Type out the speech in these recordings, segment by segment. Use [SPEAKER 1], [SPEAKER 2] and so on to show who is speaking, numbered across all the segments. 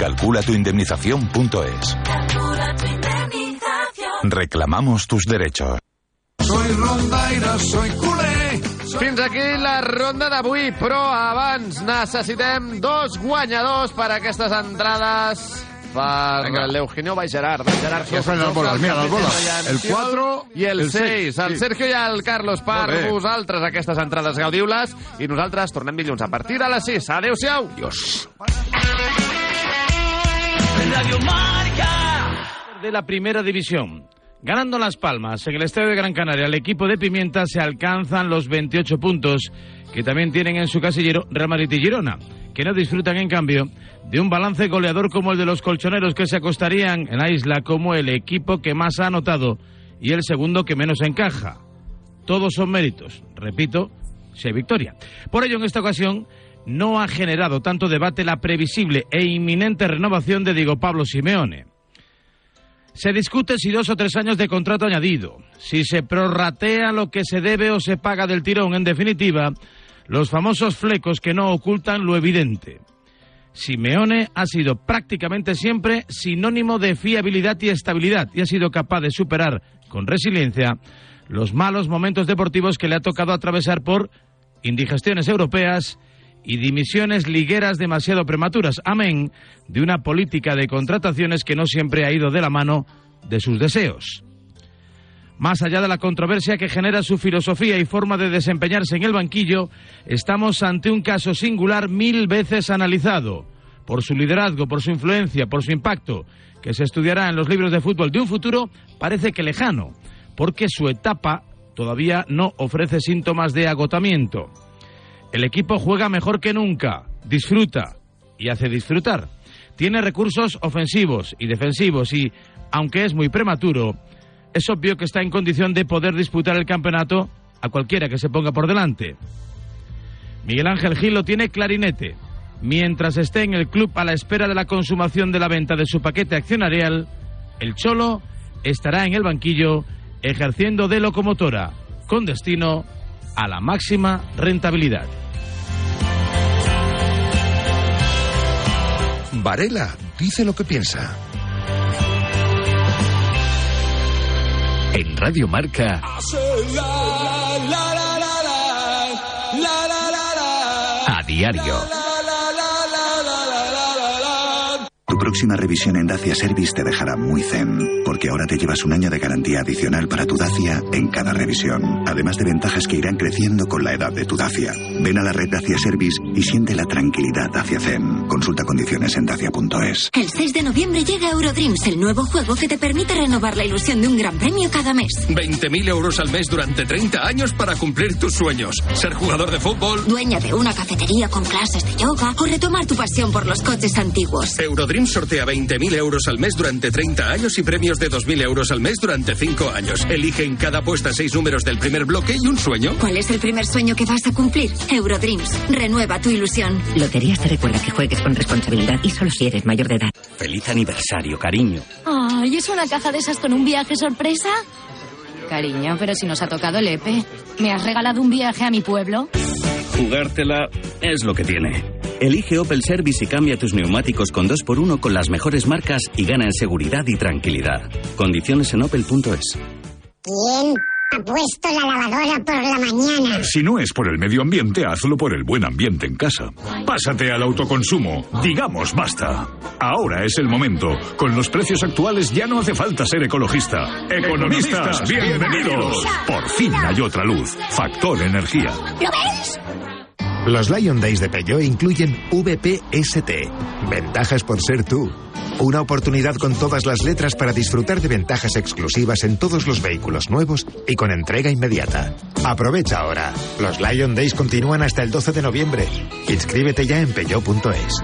[SPEAKER 1] Calculatuindemnización.es. Reclamamos tus derechos.
[SPEAKER 2] Soy rondaire, soy culer. Fins aquí la ronda d'avui, però abans necessitem dos guanyadors per a aquestes entrades per
[SPEAKER 3] Venga.
[SPEAKER 2] l'Eugenio. El Gerard
[SPEAKER 3] Vamos a las bolas, mira, las bolas. El cuatro
[SPEAKER 2] i el,
[SPEAKER 3] el
[SPEAKER 2] 6.
[SPEAKER 3] seis,
[SPEAKER 2] El
[SPEAKER 3] sí.
[SPEAKER 2] Sergio i el Carlos per vosaltres aquestes entrades gaudiu-les i nosaltres tornem dilluns a partir de les 6. Adéu-siau.
[SPEAKER 4] De la primera división. Ganando Las Palmas en el Estadio de Gran Canaria, el equipo de Pimienta se alcanzan los 28 puntos que también tienen en su casillero Real Madrid y Girona, que no disfrutan en cambio de un balance goleador como el de los colchoneros que se acostarían en la isla como el equipo que más ha anotado y el segundo que menos encaja. Todos son méritos, repito, si hay victoria. Por ello, en esta ocasión, no ha generado tanto debate la previsible e inminente renovación de Diego Pablo Simeone. Se discute si dos o tres años de contrato añadido, si se prorratea lo que se debe o se paga del tirón, en definitiva, los famosos flecos que no ocultan lo evidente. Simeone ha sido prácticamente siempre sinónimo de fiabilidad y estabilidad y ha sido capaz de superar con resiliencia los malos momentos deportivos que le ha tocado atravesar por indigestiones europeas y dimisiones ligueras demasiado prematuras, amén de una política de contrataciones que no siempre ha ido de la mano de sus deseos. Más allá de la controversia que genera su filosofía y forma de desempeñarse en el banquillo, estamos ante un caso singular mil veces analizado, por su liderazgo, por su influencia, por su impacto, que se estudiará en los libros de fútbol de un futuro parece que lejano, porque su etapa todavía no ofrece síntomas de agotamiento. El equipo juega mejor que nunca, disfruta y hace disfrutar. Tiene recursos ofensivos y defensivos y, aunque es muy prematuro, es obvio que está en condición de poder disputar el campeonato a cualquiera que se ponga por delante. Miguel Ángel Gil lo tiene clarinete. Mientras esté en el club a la espera de la consumación de la venta de su paquete accionarial, el Cholo estará en el banquillo ejerciendo de locomotora, con destino a la máxima rentabilidad.
[SPEAKER 5] Varela dice lo que piensa.
[SPEAKER 6] En Radio Marca, a diario.
[SPEAKER 7] Tu próxima revisión en Dacia Service te dejará muy zen, porque ahora te llevas un año de garantía adicional para tu Dacia en cada revisión, además de ventajas que irán creciendo con la edad de tu Dacia. Ven a la red Dacia Service y siente la tranquilidad Dacia Zen. Consulta condiciones en dacia.es.
[SPEAKER 8] El 6 de noviembre llega Eurodreams, el nuevo juego que te permite renovar la ilusión de un gran premio cada mes.
[SPEAKER 9] 20.000 euros al mes durante 30 años para cumplir tus sueños. Ser jugador de fútbol.
[SPEAKER 8] Dueña de una cafetería con clases de yoga o retomar tu pasión por los coches antiguos.
[SPEAKER 9] Eurodream sortea 20.000 euros al mes durante 30 años y premios de 2.000 euros al mes durante 5 años. Elige en cada apuesta 6 números del primer bloque y un sueño.
[SPEAKER 8] ¿Cuál es el primer sueño que vas a cumplir? Eurodreams. Renueva tu ilusión.
[SPEAKER 10] Loterías te recuerda que juegues con responsabilidad y solo si eres mayor de edad.
[SPEAKER 11] Feliz aniversario, cariño.
[SPEAKER 12] Ay, ¿es una caja de esas con un viaje sorpresa? Cariño, pero si nos ha tocado el EPE. ¿Me has regalado un viaje a mi pueblo?
[SPEAKER 11] Jugártela es lo que tiene. Elige Opel Service y cambia tus neumáticos con 2x1 con las mejores marcas y gana en seguridad y tranquilidad. Condiciones en opel.es.
[SPEAKER 13] ¿Quién Ha puesto la lavadora por la mañana.
[SPEAKER 14] Si no es por el medio ambiente, hazlo por el buen ambiente en casa. Pásate al autoconsumo. Digamos basta. Ahora es el momento. Con los precios actuales ya no hace falta ser ecologista. Economistas, bienvenidos. Por fin hay otra luz. Factor energía.
[SPEAKER 13] ¿Lo ves?
[SPEAKER 15] Los Lion Days de Peugeot incluyen VPST. Ventajas por ser tú. Una oportunidad con todas las letras para disfrutar de ventajas exclusivas en todos los vehículos nuevos y con entrega inmediata. Aprovecha ahora. Los Lion Days continúan hasta el 12 de noviembre. Inscríbete ya en peugeot.es.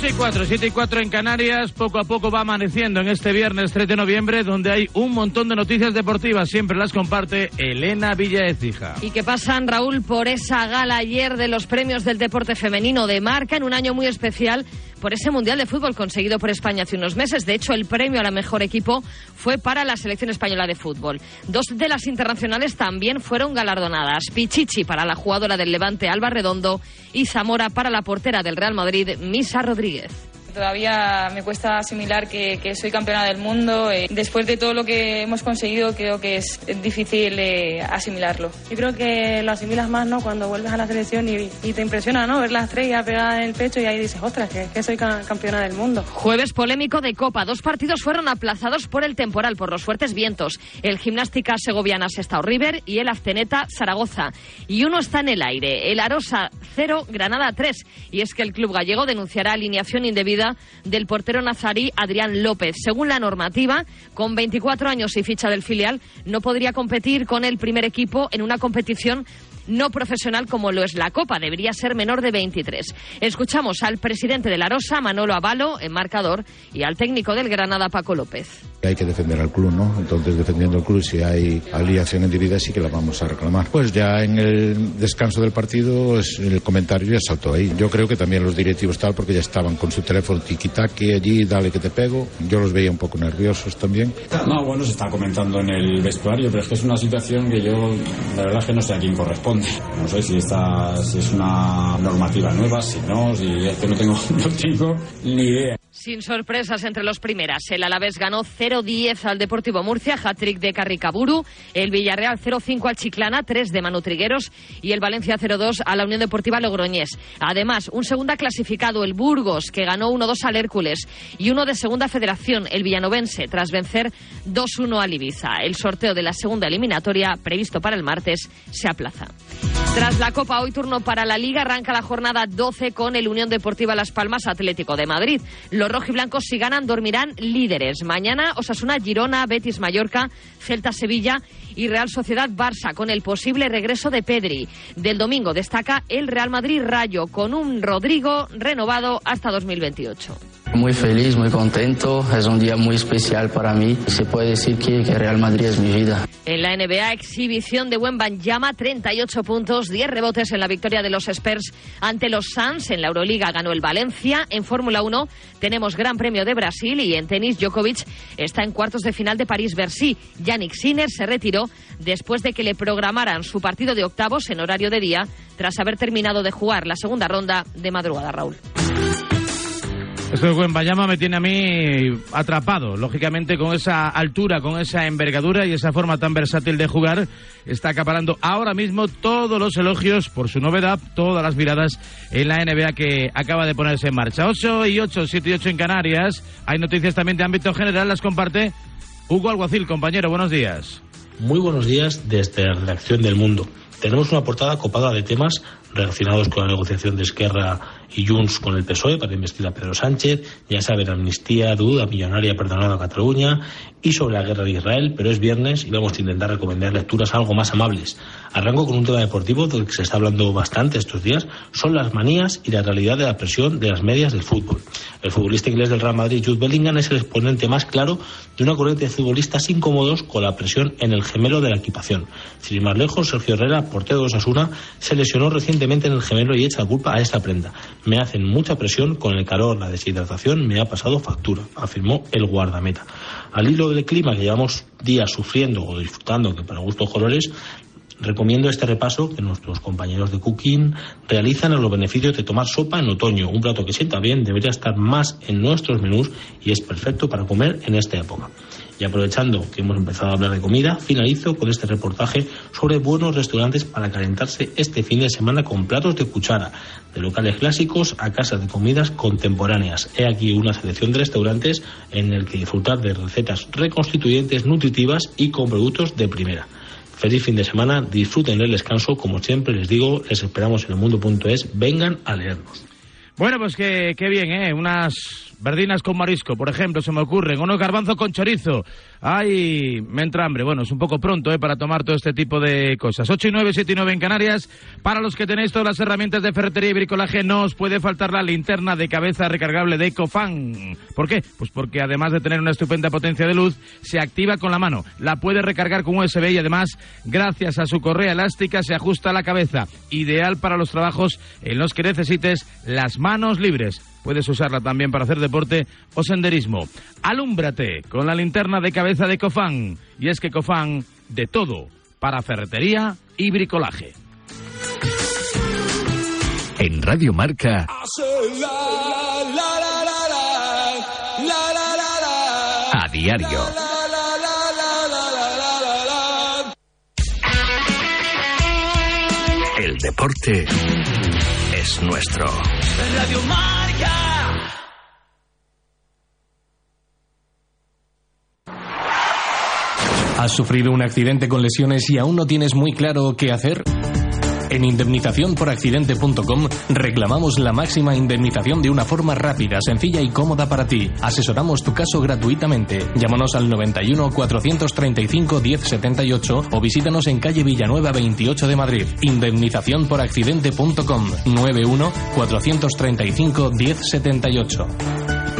[SPEAKER 4] 8 y 4, 7 y 4 en Canarias, poco a poco va amaneciendo en este viernes 3 de noviembre, donde hay un montón de noticias deportivas, siempre las comparte Elena Villaecija.
[SPEAKER 16] ¿Y qué pasan, Raúl, por esa gala ayer de los premios del deporte femenino de marca en un año muy especial por ese Mundial de Fútbol conseguido por España hace unos meses. De hecho, el premio a la mejor equipo fue para la selección española de fútbol. Dos de las internacionales también fueron galardonadas. Pichichi para la jugadora del Levante Alba Redondo y Zamora para la portera del Real Madrid Misa Rodríguez.
[SPEAKER 17] Todavía me cuesta asimilar que, que soy campeona del mundo. Eh, después de todo lo que hemos conseguido, creo que es difícil eh, asimilarlo.
[SPEAKER 18] Yo creo que lo asimilas más ¿no? cuando vuelves a la selección y, y te impresiona ¿no? ver la estrella pegada en el pecho y ahí dices, ostras, que, que soy ca- campeona del mundo.
[SPEAKER 16] Jueves polémico de Copa. Dos partidos fueron aplazados por el temporal, por los fuertes vientos. El Gimnástica Segoviana Sestao River y el Azteneta Zaragoza. Y uno está en el aire. El Arosa 0, Granada 3. Y es que el club gallego denunciará alineación indebida del portero nazarí Adrián López. Según la normativa, con 24 años y ficha del filial, no podría competir con el primer equipo en una competición no profesional como lo es la Copa. Debería ser menor de 23. Escuchamos al presidente de la Rosa, Manolo Avalo, en marcador, y al técnico del Granada, Paco López.
[SPEAKER 19] Hay que defender al club, ¿no? Entonces, defendiendo al club, si hay aliación indebida, sí que la vamos a reclamar. Pues ya en el descanso del partido, el comentario ya saltó ahí. Yo creo que también los directivos tal, porque ya estaban con su teléfono tiki-taki allí, dale que te pego. Yo los veía un poco nerviosos también.
[SPEAKER 20] No, bueno, se está comentando en el vestuario, pero es que es una situación que yo, la verdad es que no sé a quién corresponde. No sé si, está, si es una normativa nueva, si no, si es que no tengo, no tengo ni idea.
[SPEAKER 16] Sin sorpresas entre los primeras, el Alavés ganó 0-10 al Deportivo Murcia, hat-trick de Carricaburu, el Villarreal 0-5 al Chiclana, 3 de Manu Trigueros y el Valencia 0-2 a la Unión Deportiva Logroñés. Además, un segunda clasificado, el Burgos, que ganó 1-2 al Hércules y uno de segunda federación, el Villanovense, tras vencer 2-1 al Ibiza. El sorteo de la segunda eliminatoria, previsto para el martes, se aplaza. Tras la Copa, hoy turno para la Liga, arranca la jornada 12 con el Unión Deportiva Las Palmas Atlético de Madrid. Los rojiblancos, si ganan, dormirán líderes. Mañana, Osasuna, Girona, Betis, Mallorca, Celta, Sevilla y Real Sociedad, Barça, con el posible regreso de Pedri. Del domingo destaca el Real Madrid Rayo, con un Rodrigo renovado hasta 2028.
[SPEAKER 21] Muy feliz, muy contento. Es un día muy especial para mí. Se puede decir que, que Real Madrid es mi vida.
[SPEAKER 16] En la NBA, exhibición de Llama 38 puntos, 10 rebotes en la victoria de los Spurs ante los Suns. En la Euroliga ganó el Valencia. En Fórmula 1 tenemos Gran Premio de Brasil y en tenis Djokovic está en cuartos de final de París-Bercy. Yannick Sinner se retiró después de que le programaran su partido de octavos en horario de día tras haber terminado de jugar la segunda ronda de madrugada, Raúl.
[SPEAKER 4] Esto de Bayama me tiene a mí atrapado. Lógicamente, con esa altura, con esa envergadura y esa forma tan versátil de jugar, está acaparando ahora mismo todos los elogios por su novedad, todas las miradas en la NBA que acaba de ponerse en marcha. 8 y 8, 7 y 8 en Canarias. Hay noticias también de ámbito general, las comparte Hugo Alguacil. Compañero, buenos días.
[SPEAKER 22] Muy buenos días desde la redacción del Mundo. Tenemos una portada copada de temas relacionados con la negociación de Esquerra y Junts con el PSOE para investir a Pedro Sánchez, ya saben, amnistía, duda millonaria perdonada a Cataluña y sobre la guerra de Israel, pero es viernes y vamos a intentar recomendar lecturas algo más amables. Arranco con un tema deportivo del que se está hablando bastante estos días, son las manías y la realidad de la presión de las medias del fútbol. El futbolista inglés del Real Madrid, Jude Bellingham, es el exponente más claro de una corriente de futbolistas incómodos con la presión en el gemelo de la equipación. Sin ir más lejos, Sergio Herrera, portero de Osasuna, se lesionó recientemente en el gemelo y echa la culpa a esta prenda. Me hacen mucha presión con el calor, la deshidratación me ha pasado factura, afirmó el guardameta. Al hilo del clima que llevamos días sufriendo o disfrutando, que para gustos colores, Recomiendo este repaso que nuestros compañeros de Cooking realizan a los beneficios de tomar sopa en otoño, un plato que sienta bien, debería estar más en nuestros menús y es perfecto para comer en esta época. Y aprovechando que hemos empezado a hablar de comida, finalizo con este reportaje sobre buenos restaurantes para calentarse este fin de semana con platos de cuchara, de locales clásicos a casas de comidas contemporáneas. He aquí una selección de restaurantes en el que disfrutar de recetas reconstituyentes, nutritivas y con productos de primera. Feliz fin de semana, disfruten el descanso, como siempre les digo, les esperamos en el mundo.es, vengan a leernos.
[SPEAKER 4] Bueno, pues qué, qué bien, ¿eh? Unas verdinas con marisco, por ejemplo, se me ocurren, unos garbanzos con chorizo. Ay, me entra hambre. Bueno, es un poco pronto ¿eh? para tomar todo este tipo de cosas. 8 y 9, 7 y 9 en Canarias. Para los que tenéis todas las herramientas de ferretería y bricolaje, no os puede faltar la linterna de cabeza recargable de Ecofan. ¿Por qué? Pues porque además de tener una estupenda potencia de luz, se activa con la mano. La puede recargar con USB y además, gracias a su correa elástica, se ajusta a la cabeza. Ideal para los trabajos en los que necesites las manos libres. Puedes usarla también para hacer deporte o senderismo. Alúmbrate con la linterna de cabeza de Cofán. Y es que Cofán, de todo, para ferretería y bricolaje.
[SPEAKER 23] En Radio Marca. A diario. El deporte es nuestro.
[SPEAKER 24] Radio Marca.
[SPEAKER 25] ¿Has sufrido un accidente con lesiones y aún no tienes muy claro qué hacer? En indemnizaciónporaccidente.com reclamamos la máxima indemnización de una forma rápida, sencilla y cómoda para ti. Asesoramos tu caso gratuitamente. Llámanos al 91 435 1078 o visítanos en calle Villanueva 28 de Madrid. Indemnizaciónporaccidente.com 91 435 1078.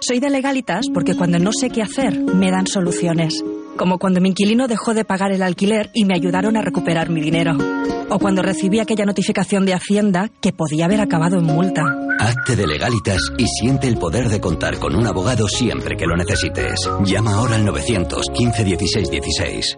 [SPEAKER 26] Soy de legalitas porque cuando no sé qué hacer, me dan soluciones. Como cuando mi inquilino dejó de pagar el alquiler y me ayudaron a recuperar mi dinero. O cuando recibí aquella notificación de Hacienda que podía haber acabado en multa.
[SPEAKER 11] Hazte de legalitas y siente el poder de contar con un abogado siempre que lo necesites. Llama ahora al 915 16 16.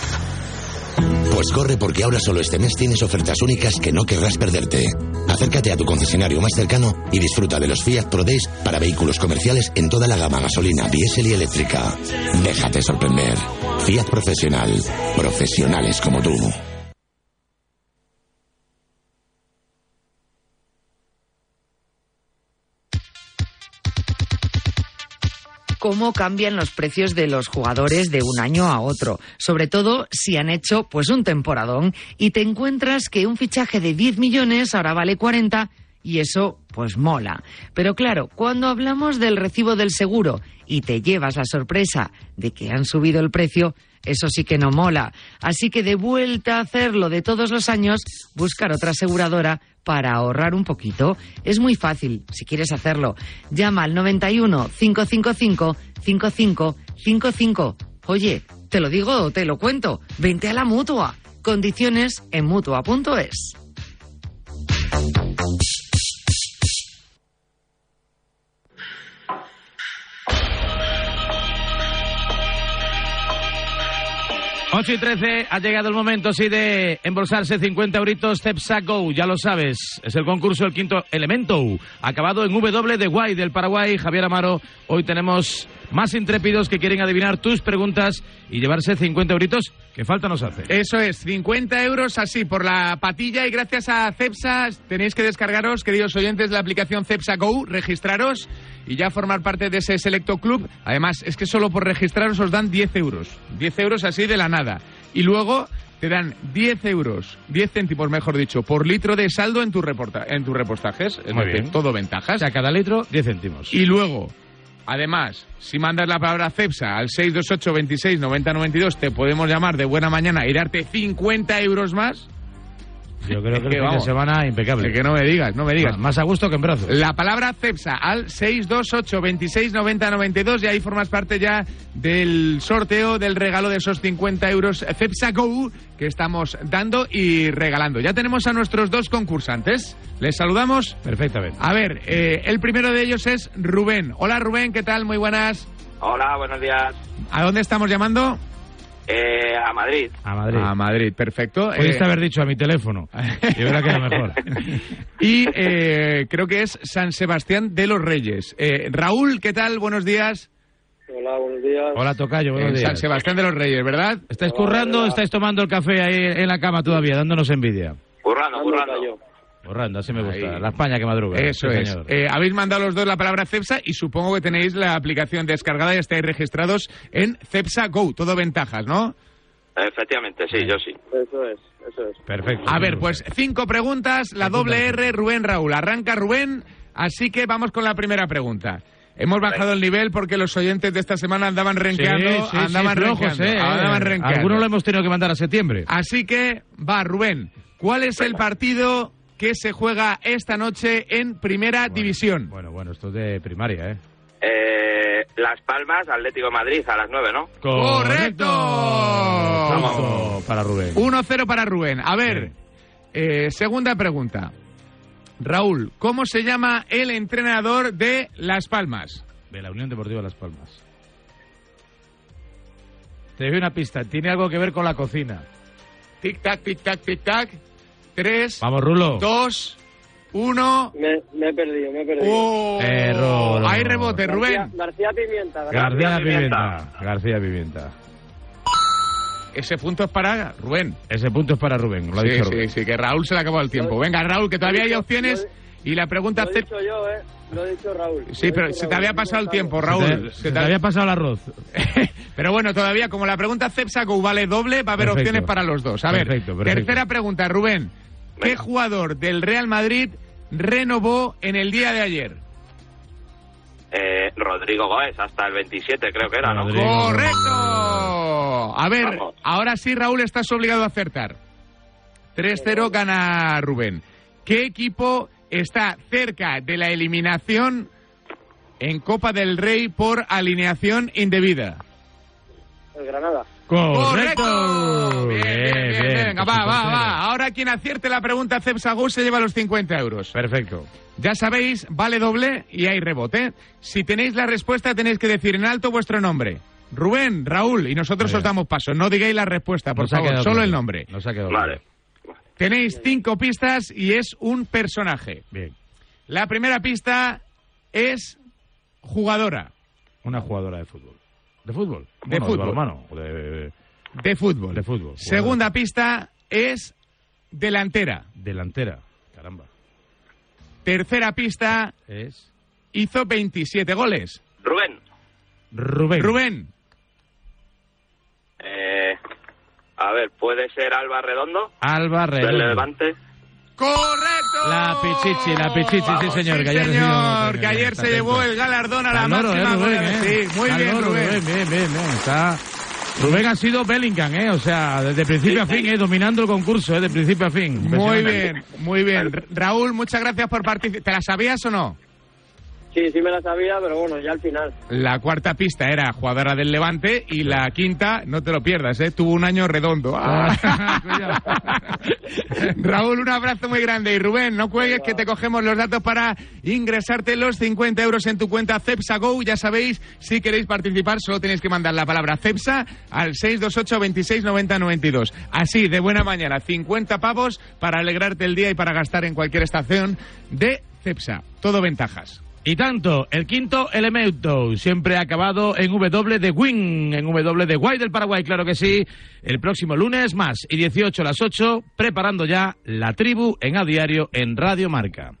[SPEAKER 27] Pues corre porque ahora solo este mes tienes ofertas únicas que no querrás perderte. Acércate a tu concesionario más cercano y disfruta de los Fiat Pro Days para vehículos comerciales en toda la gama gasolina, diésel y eléctrica. Déjate sorprender. Fiat Profesional. Profesionales como tú.
[SPEAKER 12] Cómo cambian los precios de los jugadores de un año a otro, sobre todo si han hecho pues un temporadón y te encuentras que un fichaje de 10 millones ahora vale 40 y eso pues mola. Pero claro, cuando hablamos del recibo del seguro y te llevas la sorpresa de que han subido el precio, eso sí que no mola. Así que de vuelta a hacerlo de todos los años, buscar otra aseguradora para ahorrar un poquito. Es muy fácil, si quieres hacerlo. Llama al 91 555 5555. Oye, te lo digo o te lo cuento. Vente a la mutua. Condiciones en mutua.es.
[SPEAKER 4] Ocho y 13, ha llegado el momento, sí, de embolsarse 50 euritos Cepsa Go, ya lo sabes. Es el concurso El Quinto Elemento, acabado en W de Guay del Paraguay. Javier Amaro, hoy tenemos más intrépidos que quieren adivinar tus preguntas y llevarse 50 euritos Que falta nos hace.
[SPEAKER 28] Eso es, 50 euros así por la patilla y gracias a Cepsa tenéis que descargaros, queridos oyentes, la aplicación Cepsa Go, registraros y ya formar parte de ese selecto club. Además, es que solo por registraros os dan 10 euros. 10 euros así de la nada. Y luego te dan 10 euros, 10 céntimos, mejor dicho, por litro de saldo en, tu reporta en tus repostajes. Es
[SPEAKER 4] Muy
[SPEAKER 28] decir,
[SPEAKER 4] bien.
[SPEAKER 28] todo ventajas.
[SPEAKER 4] O sea, cada litro, 10 céntimos.
[SPEAKER 28] Y luego, además, si mandas la palabra CEPSA al 628 26 90 92, te podemos llamar de buena mañana y darte 50 euros más.
[SPEAKER 4] Yo creo
[SPEAKER 28] Es
[SPEAKER 4] que,
[SPEAKER 28] que
[SPEAKER 4] el fin de semana impecable.
[SPEAKER 28] Es que no me digas, no me digas.
[SPEAKER 4] Más a gusto que en brazos.
[SPEAKER 28] La palabra CEPSA al 628 26 90 92 y ahí formas parte ya del sorteo del regalo de esos 50 euros CEPSA Go que estamos dando y regalando. Ya tenemos a nuestros dos concursantes. Les saludamos.
[SPEAKER 4] Perfectamente.
[SPEAKER 28] A ver, eh, el primero de ellos es Rubén. Hola Rubén, ¿qué tal? Muy buenas.
[SPEAKER 29] Hola, buenos días.
[SPEAKER 28] ¿A dónde estamos llamando?
[SPEAKER 29] Eh, a Madrid.
[SPEAKER 4] A Madrid.
[SPEAKER 28] A Madrid, perfecto.
[SPEAKER 4] Pudiste
[SPEAKER 28] Eh,
[SPEAKER 4] haber dicho a mi teléfono. Y mejor.
[SPEAKER 28] eh, creo que es San Sebastián de los Reyes. Eh, Raúl, ¿qué tal? Buenos días.
[SPEAKER 30] Hola, buenos días.
[SPEAKER 4] Hola, Tocayo, buenos
[SPEAKER 28] En
[SPEAKER 4] días.
[SPEAKER 28] San Sebastián de los Reyes, ¿verdad?
[SPEAKER 4] ¿Estáis currando o estáis tomando el café ahí en la cama todavía, dándonos envidia?
[SPEAKER 29] Currando, currando.
[SPEAKER 4] Currando, así me gusta. La España que madruga.
[SPEAKER 28] Eso
[SPEAKER 4] Sí,
[SPEAKER 28] es.
[SPEAKER 4] señor.
[SPEAKER 28] Eh, habéis mandado los dos la palabra CEPSA y supongo que tenéis la aplicación descargada y estáis registrados en CEPSA Go. Todo ventajas, ¿no?
[SPEAKER 29] Efectivamente, sí, yo sí.
[SPEAKER 30] Eso es, eso es.
[SPEAKER 4] Perfecto.
[SPEAKER 28] A ver, pues cinco preguntas, la doble R, Rubén Raúl. Arranca Rubén, así que vamos con la primera pregunta. Hemos bajado el nivel porque los oyentes de esta semana andaban renqueando,
[SPEAKER 4] Sí, sí,
[SPEAKER 28] andaban
[SPEAKER 4] sí, flojos, eh.
[SPEAKER 28] andaban renqueando.
[SPEAKER 4] Algunos lo hemos tenido que mandar a septiembre.
[SPEAKER 28] Así que va, Rubén. ¿Cuál es el partido que se juega esta noche en Primera División?
[SPEAKER 4] Bueno, bueno, esto es de primaria, ¿eh?
[SPEAKER 29] Eh, Las Palmas, Atlético de Madrid, a las 9, ¿no?
[SPEAKER 28] ¡Correcto!
[SPEAKER 4] Punto para Rubén.
[SPEAKER 28] 1-0 para Rubén. A ver, eh, segunda pregunta. Raúl, ¿cómo se llama el entrenador de Las Palmas?
[SPEAKER 4] De la Unión Deportiva Las Palmas. Te doy una pista. Tiene algo que ver con la cocina.
[SPEAKER 28] Tic-tac, tic-tac, tic-tac. Tres,
[SPEAKER 4] Vamos, Rulo.
[SPEAKER 28] dos, uno.
[SPEAKER 30] Me, me he perdido, me he perdido.
[SPEAKER 28] ¡Oh!
[SPEAKER 4] Error.
[SPEAKER 28] Hay rebote,
[SPEAKER 30] García,
[SPEAKER 28] Rubén.
[SPEAKER 30] García Pimienta.
[SPEAKER 4] García
[SPEAKER 29] Pimienta.
[SPEAKER 4] Pimienta. García Pimienta.
[SPEAKER 28] Ese punto es para Rubén.
[SPEAKER 4] Ese punto es para Rubén. Lo ha
[SPEAKER 28] Sí,
[SPEAKER 4] dicho
[SPEAKER 28] sí,
[SPEAKER 4] Rubén.
[SPEAKER 28] sí, que Raúl se le acabó el tiempo. Venga, Raúl, que todavía hay opciones. Y la pregunta...
[SPEAKER 30] Lo he dicho yo, ¿eh? Lo he dicho Raúl.
[SPEAKER 28] Sí, pero se te había pasado el tiempo,
[SPEAKER 4] Se
[SPEAKER 28] Raúl.
[SPEAKER 4] te, se te había pasado el arroz.
[SPEAKER 28] Pero bueno, todavía, como la pregunta Cepsaco vale doble, va a haber
[SPEAKER 4] Perfecto.
[SPEAKER 28] opciones para los dos. A ver,
[SPEAKER 4] Perfecto, perfecto.
[SPEAKER 28] tercera pregunta, Rubén. ¿Qué jugador del Real Madrid renovó en el día de ayer?
[SPEAKER 29] Eh, Rodrigo Goes, hasta el 27 creo que era, ¿no?
[SPEAKER 4] Rodrigo.
[SPEAKER 28] ¡Correcto! A ver,
[SPEAKER 29] Vamos.
[SPEAKER 28] ahora sí, Raúl, estás obligado a acertar. 3-0 gana Rubén. ¿Qué equipo está cerca de la eliminación en Copa del Rey por alineación indebida?
[SPEAKER 30] El Granada.
[SPEAKER 4] ¡Correcto!
[SPEAKER 28] Bien, bien, bien,
[SPEAKER 4] bien.
[SPEAKER 28] Venga, va, va, va. Ahora quien acierte la pregunta Cepsago se lleva los 50 euros.
[SPEAKER 4] Perfecto.
[SPEAKER 28] Ya sabéis, vale doble y hay rebote. Si tenéis la respuesta tenéis que decir en alto vuestro nombre. Rubén, Raúl, y nosotros os damos paso. No digáis la respuesta, por
[SPEAKER 4] Nos
[SPEAKER 28] favor, solo el nombre.
[SPEAKER 4] Nos ha quedado
[SPEAKER 29] Vale.
[SPEAKER 28] Tenéis cinco pistas y es un personaje.
[SPEAKER 4] Bien.
[SPEAKER 28] La primera pista es jugadora
[SPEAKER 4] Una jugadora de fútbol. ¿De fútbol?
[SPEAKER 28] De
[SPEAKER 4] Bueno,
[SPEAKER 28] fútbol.
[SPEAKER 4] o de,
[SPEAKER 28] de fútbol.
[SPEAKER 4] de fútbol.
[SPEAKER 28] Segunda pista es delantera.
[SPEAKER 4] Delantera. Caramba.
[SPEAKER 28] Tercera pista
[SPEAKER 4] Es
[SPEAKER 28] hizo 27 goles.
[SPEAKER 29] Rubén.
[SPEAKER 4] Rubén.
[SPEAKER 28] Rubén,
[SPEAKER 29] a ver, ¿puede ser Alba Redondo?
[SPEAKER 4] Alba
[SPEAKER 29] Del
[SPEAKER 4] Redondo.
[SPEAKER 29] Levante.
[SPEAKER 28] ¡Correcto!
[SPEAKER 4] La Pichichi, la Pichichi, sí señor.
[SPEAKER 28] Sí,
[SPEAKER 4] que ayer,
[SPEAKER 28] señor,
[SPEAKER 4] recibió-
[SPEAKER 28] que ayer se llevó el galardón a la
[SPEAKER 4] loro,
[SPEAKER 28] máxima
[SPEAKER 4] eh, Rubén, eh.
[SPEAKER 28] Sí, muy
[SPEAKER 4] Al
[SPEAKER 28] bien,
[SPEAKER 4] loro,
[SPEAKER 28] Rubén.
[SPEAKER 4] Bien, bien, bien, bien. Está... Rubén ha sido Bellingham, ¿eh? O sea, desde principio a fin, ¿eh? Dominando el concurso, ¿eh? De principio a fin.
[SPEAKER 28] Muy bien, muy bien. Ra- Raúl, muchas gracias por participar. ¿Te la sabías o no?
[SPEAKER 30] Sí, sí me la sabía, pero bueno, ya al final.
[SPEAKER 28] La cuarta pista era jugadora del Levante y la quinta, no te lo pierdas, ¿eh? tuvo un año redondo. Ah. Raúl, un abrazo muy grande. Y Rubén, no cuelgues que te cogemos los datos para ingresarte los 50 euros en tu cuenta Cepsa Go. Ya sabéis, si queréis participar, solo tenéis que mandar la palabra Cepsa al 628 26 90 92. Así, de buena mañana, 50 pavos para alegrarte el día y para gastar en cualquier estación de Cepsa. Todo ventajas.
[SPEAKER 4] Y tanto, el quinto elemento, siempre acabado en W de Win, en W de Guay del Paraguay, claro que sí. El próximo lunes más y 18 a las 8, preparando ya la tribu en a diario en Radio Marca.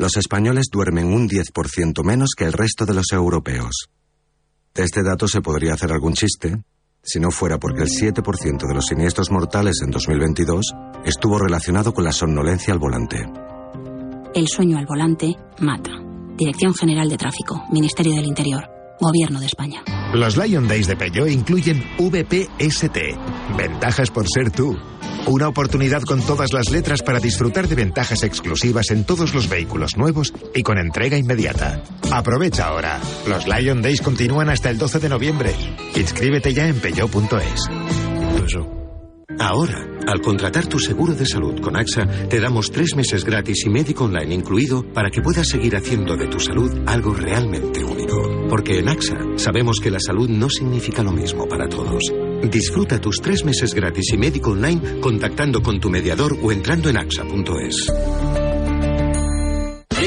[SPEAKER 7] Los españoles duermen un 10% menos que el resto de los europeos. De este dato se podría hacer algún chiste, si no fuera porque el 7% de los siniestros mortales en 2022 estuvo relacionado con la somnolencia al volante.
[SPEAKER 31] El sueño al volante mata. Dirección General de Tráfico, Ministerio del Interior, Gobierno de España.
[SPEAKER 32] Los Lion Days de Peugeot incluyen VPST. Ventajas por ser tú. Una oportunidad con todas las letras para disfrutar de ventajas exclusivas en todos los vehículos nuevos y con entrega inmediata. Aprovecha ahora. Los Lion Days continúan hasta el 12 de noviembre. Inscríbete ya en peugeot.es.
[SPEAKER 33] Ahora, al contratar tu seguro de salud con AXA, te damos tres meses gratis y médico online incluido para que puedas seguir haciendo de tu salud algo realmente único. Porque en AXA sabemos que la salud no significa lo mismo para todos. Disfruta tus tres meses gratis y médico online contactando con tu mediador o entrando en AXA.es.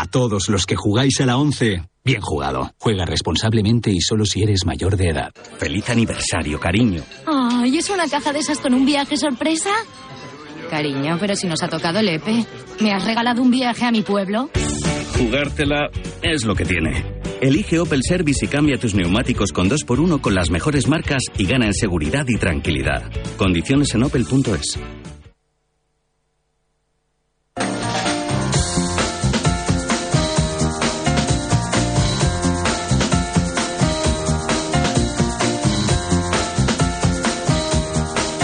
[SPEAKER 34] A todos los que jugáis a la 11, bien jugado. Juega responsablemente y solo si eres mayor de edad.
[SPEAKER 35] Feliz aniversario, cariño.
[SPEAKER 36] Ay, ¿es una caza de esas con un viaje sorpresa? Cariño, pero si nos ha tocado Lepe. ¿Me has regalado un viaje a mi pueblo?
[SPEAKER 11] Jugártela es lo que tiene. Elige Opel Service y cambia tus neumáticos con 2x1 con las mejores marcas y gana en seguridad y tranquilidad. Condiciones en opel.es.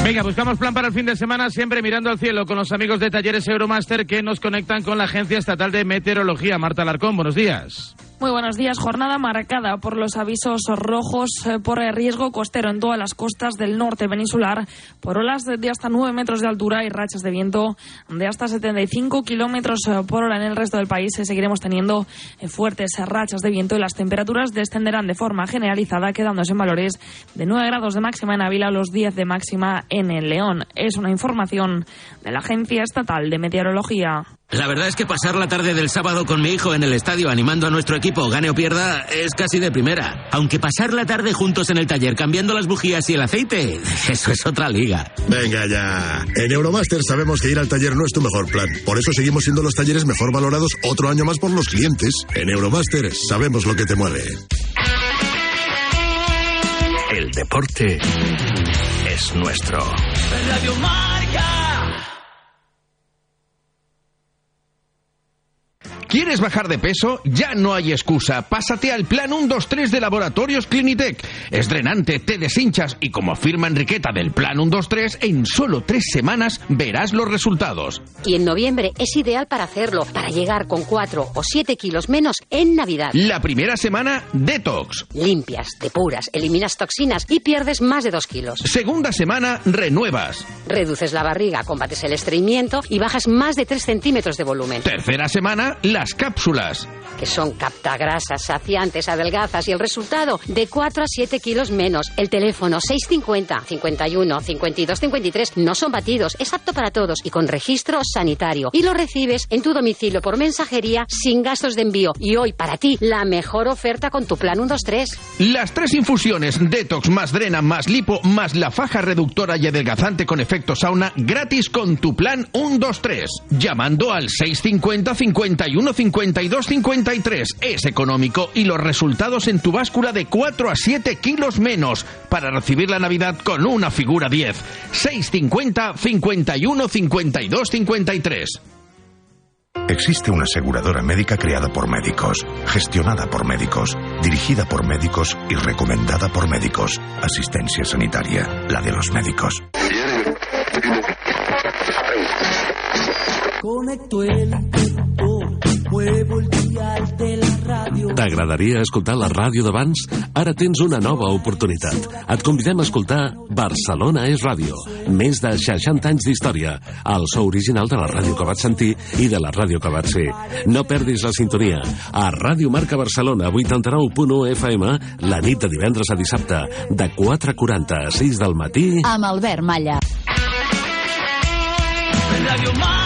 [SPEAKER 4] Venga, buscamos plan para el fin de semana, siempre mirando al cielo con los amigos de Talleres Euromaster que nos conectan con la Agencia Estatal de Meteorología. Marta Alarcón, buenos días.
[SPEAKER 37] Muy buenos días. Jornada marcada por los avisos rojos eh, por riesgo costero en todas las costas del norte peninsular, por olas de hasta 9 metros de altura y rachas de viento de hasta 75 kilómetros eh, por hora en el resto del país. Eh, Seguiremos teniendo fuertes rachas de viento y las temperaturas descenderán de forma generalizada, quedándose en valores de 9 grados de máxima en Ávila, los 10 de máxima en el León. Es una información de la Agencia Estatal de Meteorología.
[SPEAKER 38] La verdad es que pasar la tarde del sábado con mi hijo en el estadio animando a nuestro equipo, gane o pierda, es casi de primera. Aunque pasar la tarde juntos en el taller cambiando las bujías y el aceite, eso es otra liga.
[SPEAKER 39] Venga ya. En Euromaster sabemos que ir al taller no es tu mejor plan. Por eso seguimos siendo los talleres mejor valorados otro año más por los clientes. En Euromaster sabemos lo que te mueve.
[SPEAKER 6] El deporte es nuestro.
[SPEAKER 40] Radio.
[SPEAKER 41] ¿Quieres bajar de peso? Ya no hay excusa. Pásate al plan 123 de Laboratorios Clinitec. Es drenante, te deshinchas y como afirma Enriqueta del plan 123, en solo tres semanas verás los resultados.
[SPEAKER 42] Y en noviembre es ideal para hacerlo, para llegar con 4 o 7 kilos menos en Navidad.
[SPEAKER 41] La primera semana, detox.
[SPEAKER 42] Limpias, depuras, eliminas toxinas y pierdes más de 2 kilos.
[SPEAKER 41] Segunda semana, renuevas.
[SPEAKER 42] Reduces la barriga, combates el estreñimiento y bajas más de 3 centímetros de volumen.
[SPEAKER 41] Tercera semana, las cápsulas.
[SPEAKER 42] Que son captagrasas, saciantes, adelgazas y el resultado de 4 a 7 kilos menos. El teléfono 650 51 52 53 no son batidos, es apto para todos y con registro sanitario. Y lo recibes en tu domicilio por mensajería sin gastos de envío. Y hoy para ti, la mejor oferta con tu plan 123.
[SPEAKER 41] Las tres infusiones, detox más drena más lipo más la faja reductora y adelgazante con efecto sauna gratis con tu plan 123. Llamando al 650 51 51 52 53. Es económico y los resultados en tu báscula de 4 a 7 kilos menos para recibir la Navidad con una figura 10. 650 51 52 53.
[SPEAKER 43] Existe una aseguradora médica creada por médicos, gestionada por médicos, dirigida por médicos y recomendada por médicos. Asistencia sanitaria, la de los médicos.
[SPEAKER 44] Conecto el
[SPEAKER 45] T'agradaria escoltar la ràdio d'abans? Ara tens una nova oportunitat. Et convidem a escoltar Barcelona és ràdio. Més de 60 anys d'història. El so original de la ràdio que vaig sentir i de la ràdio que vaig ser. No perdis la sintonia. A Ràdio Marca Barcelona, 89.1 FM, la nit de divendres a dissabte, de 4.40 a 6 del matí...
[SPEAKER 46] Amb Albert Malla.
[SPEAKER 44] Radio Marca.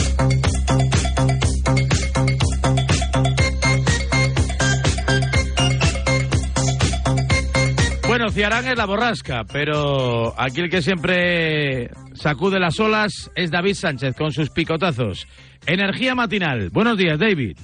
[SPEAKER 4] Bueno, Ciarán es la borrasca, pero aquí el que siempre sacude las olas es David Sánchez con sus picotazos. Energía matinal. Buenos días, David.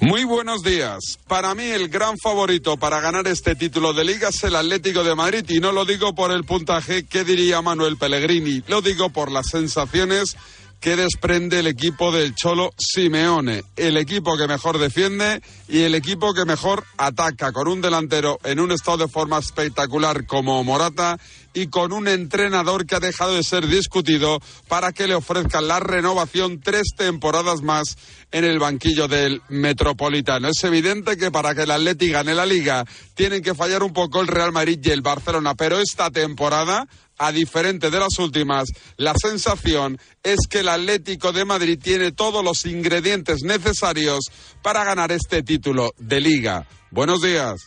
[SPEAKER 47] Muy buenos días. Para mí el gran favorito para ganar este título de liga es el Atlético de Madrid y no lo digo por el puntaje que diría Manuel Pellegrini, lo digo por las sensaciones que desprende el equipo del Cholo Simeone, el equipo que mejor defiende y el equipo que mejor ataca, con un delantero en un estado de forma espectacular como Morata y con un entrenador que ha dejado de ser discutido para que le ofrezcan la renovación tres temporadas más en el banquillo del Metropolitano. Es evidente que para que el Atleti gane la liga tienen que fallar un poco el Real Madrid y el Barcelona, pero esta temporada a diferente de las últimas, la sensación es que el Atlético de Madrid tiene todos los ingredientes necesarios para ganar este título de liga. Buenos días.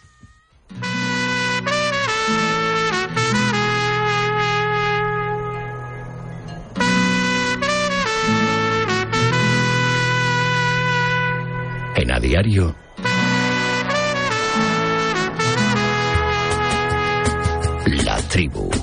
[SPEAKER 48] En a diario. La tribu.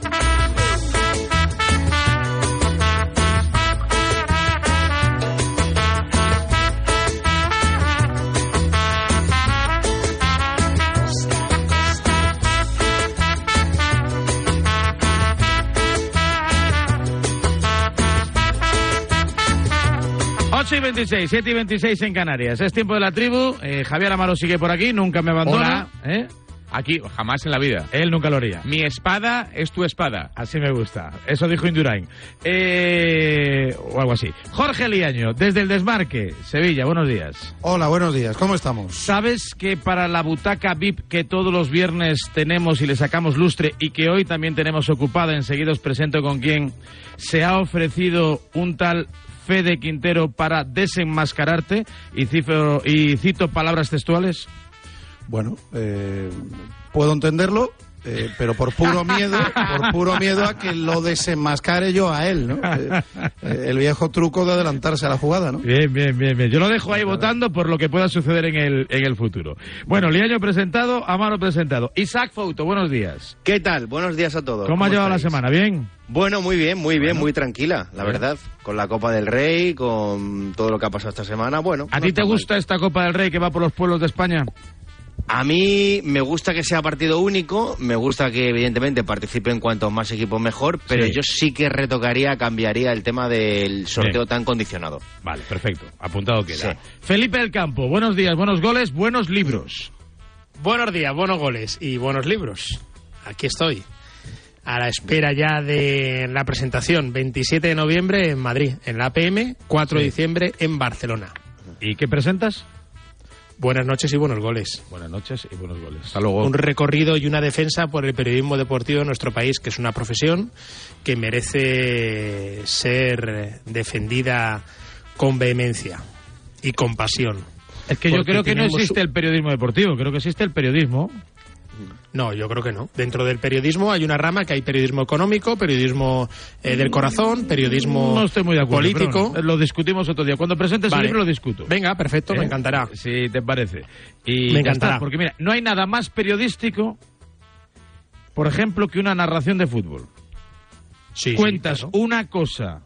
[SPEAKER 4] Ocho y 26, 7 y 26 en Canarias. Es tiempo de la tribu. Eh, Javier Amaro sigue por aquí, nunca me abandona. ¿eh?
[SPEAKER 28] Aquí, jamás en la vida.
[SPEAKER 4] Él nunca lo haría.
[SPEAKER 28] Mi espada es tu espada.
[SPEAKER 4] Así me gusta. Eso dijo Indurain. Eh, o algo así. Jorge Liaño, desde el Desmarque, Sevilla. Buenos días.
[SPEAKER 49] Hola, buenos días. ¿Cómo estamos?
[SPEAKER 4] ¿Sabes que para la butaca VIP que todos los viernes tenemos y le sacamos lustre y que hoy también tenemos ocupada, enseguida os presento con quién, se ha ofrecido un tal Fede Quintero para desenmascararte? Y, cifro, y cito palabras textuales.
[SPEAKER 49] Bueno, eh, puedo entenderlo,
[SPEAKER 46] eh, pero por puro miedo, por puro miedo a que lo desenmascare yo a él, ¿no? Eh, eh, el viejo truco de adelantarse a la jugada, ¿no?
[SPEAKER 4] Bien, bien, bien, bien. Yo lo dejo ahí votando por lo que pueda suceder en el, en el futuro. Bueno, Liaño presentado, Amaro presentado. Isaac Fouto, buenos días.
[SPEAKER 50] ¿Qué tal? Buenos días a todos.
[SPEAKER 4] ¿Cómo, ha llevado la semana? ¿Bien?
[SPEAKER 50] Bueno, muy bien, muy bien,
[SPEAKER 4] Bueno.
[SPEAKER 50] muy tranquila, la verdad. Con la Copa del Rey, con todo lo que ha pasado esta semana, bueno.
[SPEAKER 4] ¿A
[SPEAKER 50] no
[SPEAKER 4] ti te
[SPEAKER 50] mal.
[SPEAKER 4] gusta esta Copa del Rey que va por los pueblos de España?
[SPEAKER 50] A mí me gusta que sea partido único, me gusta que evidentemente participen cuantos más equipos mejor, pero
[SPEAKER 4] Sí.
[SPEAKER 50] yo sí que retocaría, cambiaría el tema del sorteo
[SPEAKER 4] Bien.
[SPEAKER 50] tan condicionado.
[SPEAKER 4] Vale, perfecto. Apuntado queda.
[SPEAKER 50] Sí.
[SPEAKER 4] Felipe del Campo, buenos días, buenos goles, buenos libros.
[SPEAKER 51] Buenos días, buenos goles y buenos libros. Aquí estoy. A la espera ya de la presentación, 27 de noviembre en Madrid, en la APM, 4 de diciembre en Barcelona.
[SPEAKER 4] ¿Y qué presentas?
[SPEAKER 51] Buenas noches y buenos goles.
[SPEAKER 4] Buenas noches y buenos goles.
[SPEAKER 50] Hasta luego.
[SPEAKER 51] Un recorrido y una defensa por el periodismo deportivo en nuestro país, que es una profesión que merece ser defendida con vehemencia y con pasión.
[SPEAKER 4] Es que yo creo que no existe el periodismo deportivo, creo que existe el periodismo.
[SPEAKER 51] No, yo creo que no. Dentro del periodismo hay una rama que hay periodismo económico, periodismo eh, del corazón, periodismo
[SPEAKER 4] No estoy muy de acuerdo.
[SPEAKER 51] político.
[SPEAKER 4] lo discutimos otro día. Cuando presentes
[SPEAKER 51] Vale.
[SPEAKER 4] el libro lo discuto.
[SPEAKER 51] Venga, perfecto, me
[SPEAKER 4] ¿Eh?
[SPEAKER 51] encantará.
[SPEAKER 4] Si te parece. Y
[SPEAKER 51] Me encantará.
[SPEAKER 4] está, porque mira, no hay nada más periodístico, por ejemplo, que una narración de fútbol.
[SPEAKER 51] Sí, sí,
[SPEAKER 4] Cuentas
[SPEAKER 51] claro.
[SPEAKER 4] una cosa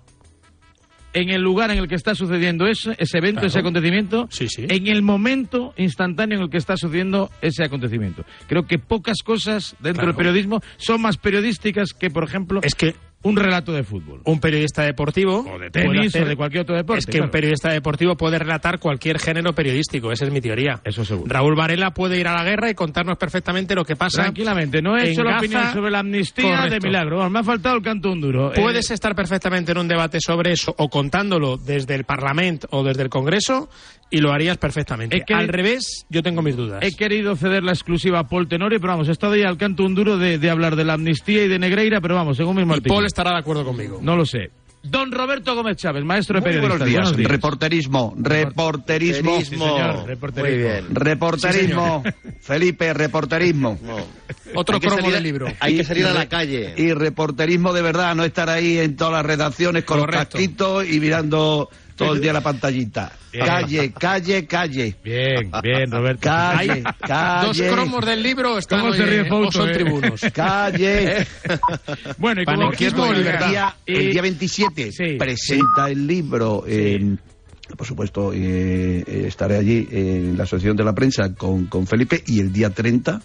[SPEAKER 4] en el lugar en el que está sucediendo ese, ese evento,
[SPEAKER 51] Claro.
[SPEAKER 4] ese acontecimiento,
[SPEAKER 51] Sí, sí.
[SPEAKER 4] en el momento instantáneo en el que está sucediendo ese acontecimiento. Creo que pocas cosas dentro
[SPEAKER 51] Claro.
[SPEAKER 4] del periodismo son más periodísticas que, por ejemplo,
[SPEAKER 51] Es que
[SPEAKER 4] un relato de fútbol.
[SPEAKER 51] un periodista deportivo
[SPEAKER 4] O de
[SPEAKER 51] puede
[SPEAKER 4] tenis
[SPEAKER 51] hacer-
[SPEAKER 4] o de cualquier otro deporte.
[SPEAKER 51] es que
[SPEAKER 4] claro.
[SPEAKER 51] un periodista deportivo puede relatar cualquier género periodístico, esa es mi teoría.
[SPEAKER 4] Eso seguro.
[SPEAKER 51] Raúl Varela puede ir a la guerra y contarnos perfectamente lo que pasa.
[SPEAKER 4] Tranquilamente, no he hecho la opinión sobre la amnistía de milagro. Me ha faltado el canto un duro. Eh,
[SPEAKER 51] Puedes estar perfectamente en un debate sobre eso o contándolo desde el Parlamento o desde el Congreso y lo harías perfectamente. Al revés, yo tengo mis dudas.
[SPEAKER 4] He querido ceder la exclusiva a Paul Tenorio, pero vamos, he estado ya al canto un duro de, de hablar de la amnistía y de Negreira, pero vamos, según mismo artículo.
[SPEAKER 51] Estará de acuerdo conmigo.
[SPEAKER 4] No lo sé. Don Roberto Gómez Chávez, maestro de
[SPEAKER 52] Muy
[SPEAKER 4] periodistas.
[SPEAKER 52] buenos días. Reporterismo, reporterismo,
[SPEAKER 4] Sí, señor, reporterismo.
[SPEAKER 50] Muy bien.
[SPEAKER 52] reporterismo, Felipe, reporterismo.
[SPEAKER 51] Otro cromo
[SPEAKER 50] salir-
[SPEAKER 51] del libro.
[SPEAKER 50] Hay que salir a la calle.
[SPEAKER 52] Y reporterismo de verdad, no estar ahí en todas las redacciones con
[SPEAKER 51] Correcto.
[SPEAKER 52] los casquitos y mirando todo el día la pantallita.
[SPEAKER 4] Bien.
[SPEAKER 52] Calle, calle, calle.
[SPEAKER 4] Bien, bien, Roberto.
[SPEAKER 52] Calle,
[SPEAKER 51] Hay
[SPEAKER 52] calle.
[SPEAKER 51] dos cromos del libro están
[SPEAKER 4] ¿Cómo se
[SPEAKER 51] hoy,
[SPEAKER 4] ríe
[SPEAKER 51] eh,
[SPEAKER 4] Fouto,
[SPEAKER 51] o son
[SPEAKER 4] eh?
[SPEAKER 51] tribunos.
[SPEAKER 52] Calle.
[SPEAKER 4] Bueno, y como
[SPEAKER 52] el día, el día 27
[SPEAKER 4] Sí.
[SPEAKER 52] presenta el libro. eh, por supuesto, eh, eh, estaré allí en la Asociación de la Prensa con, con Felipe y el día 30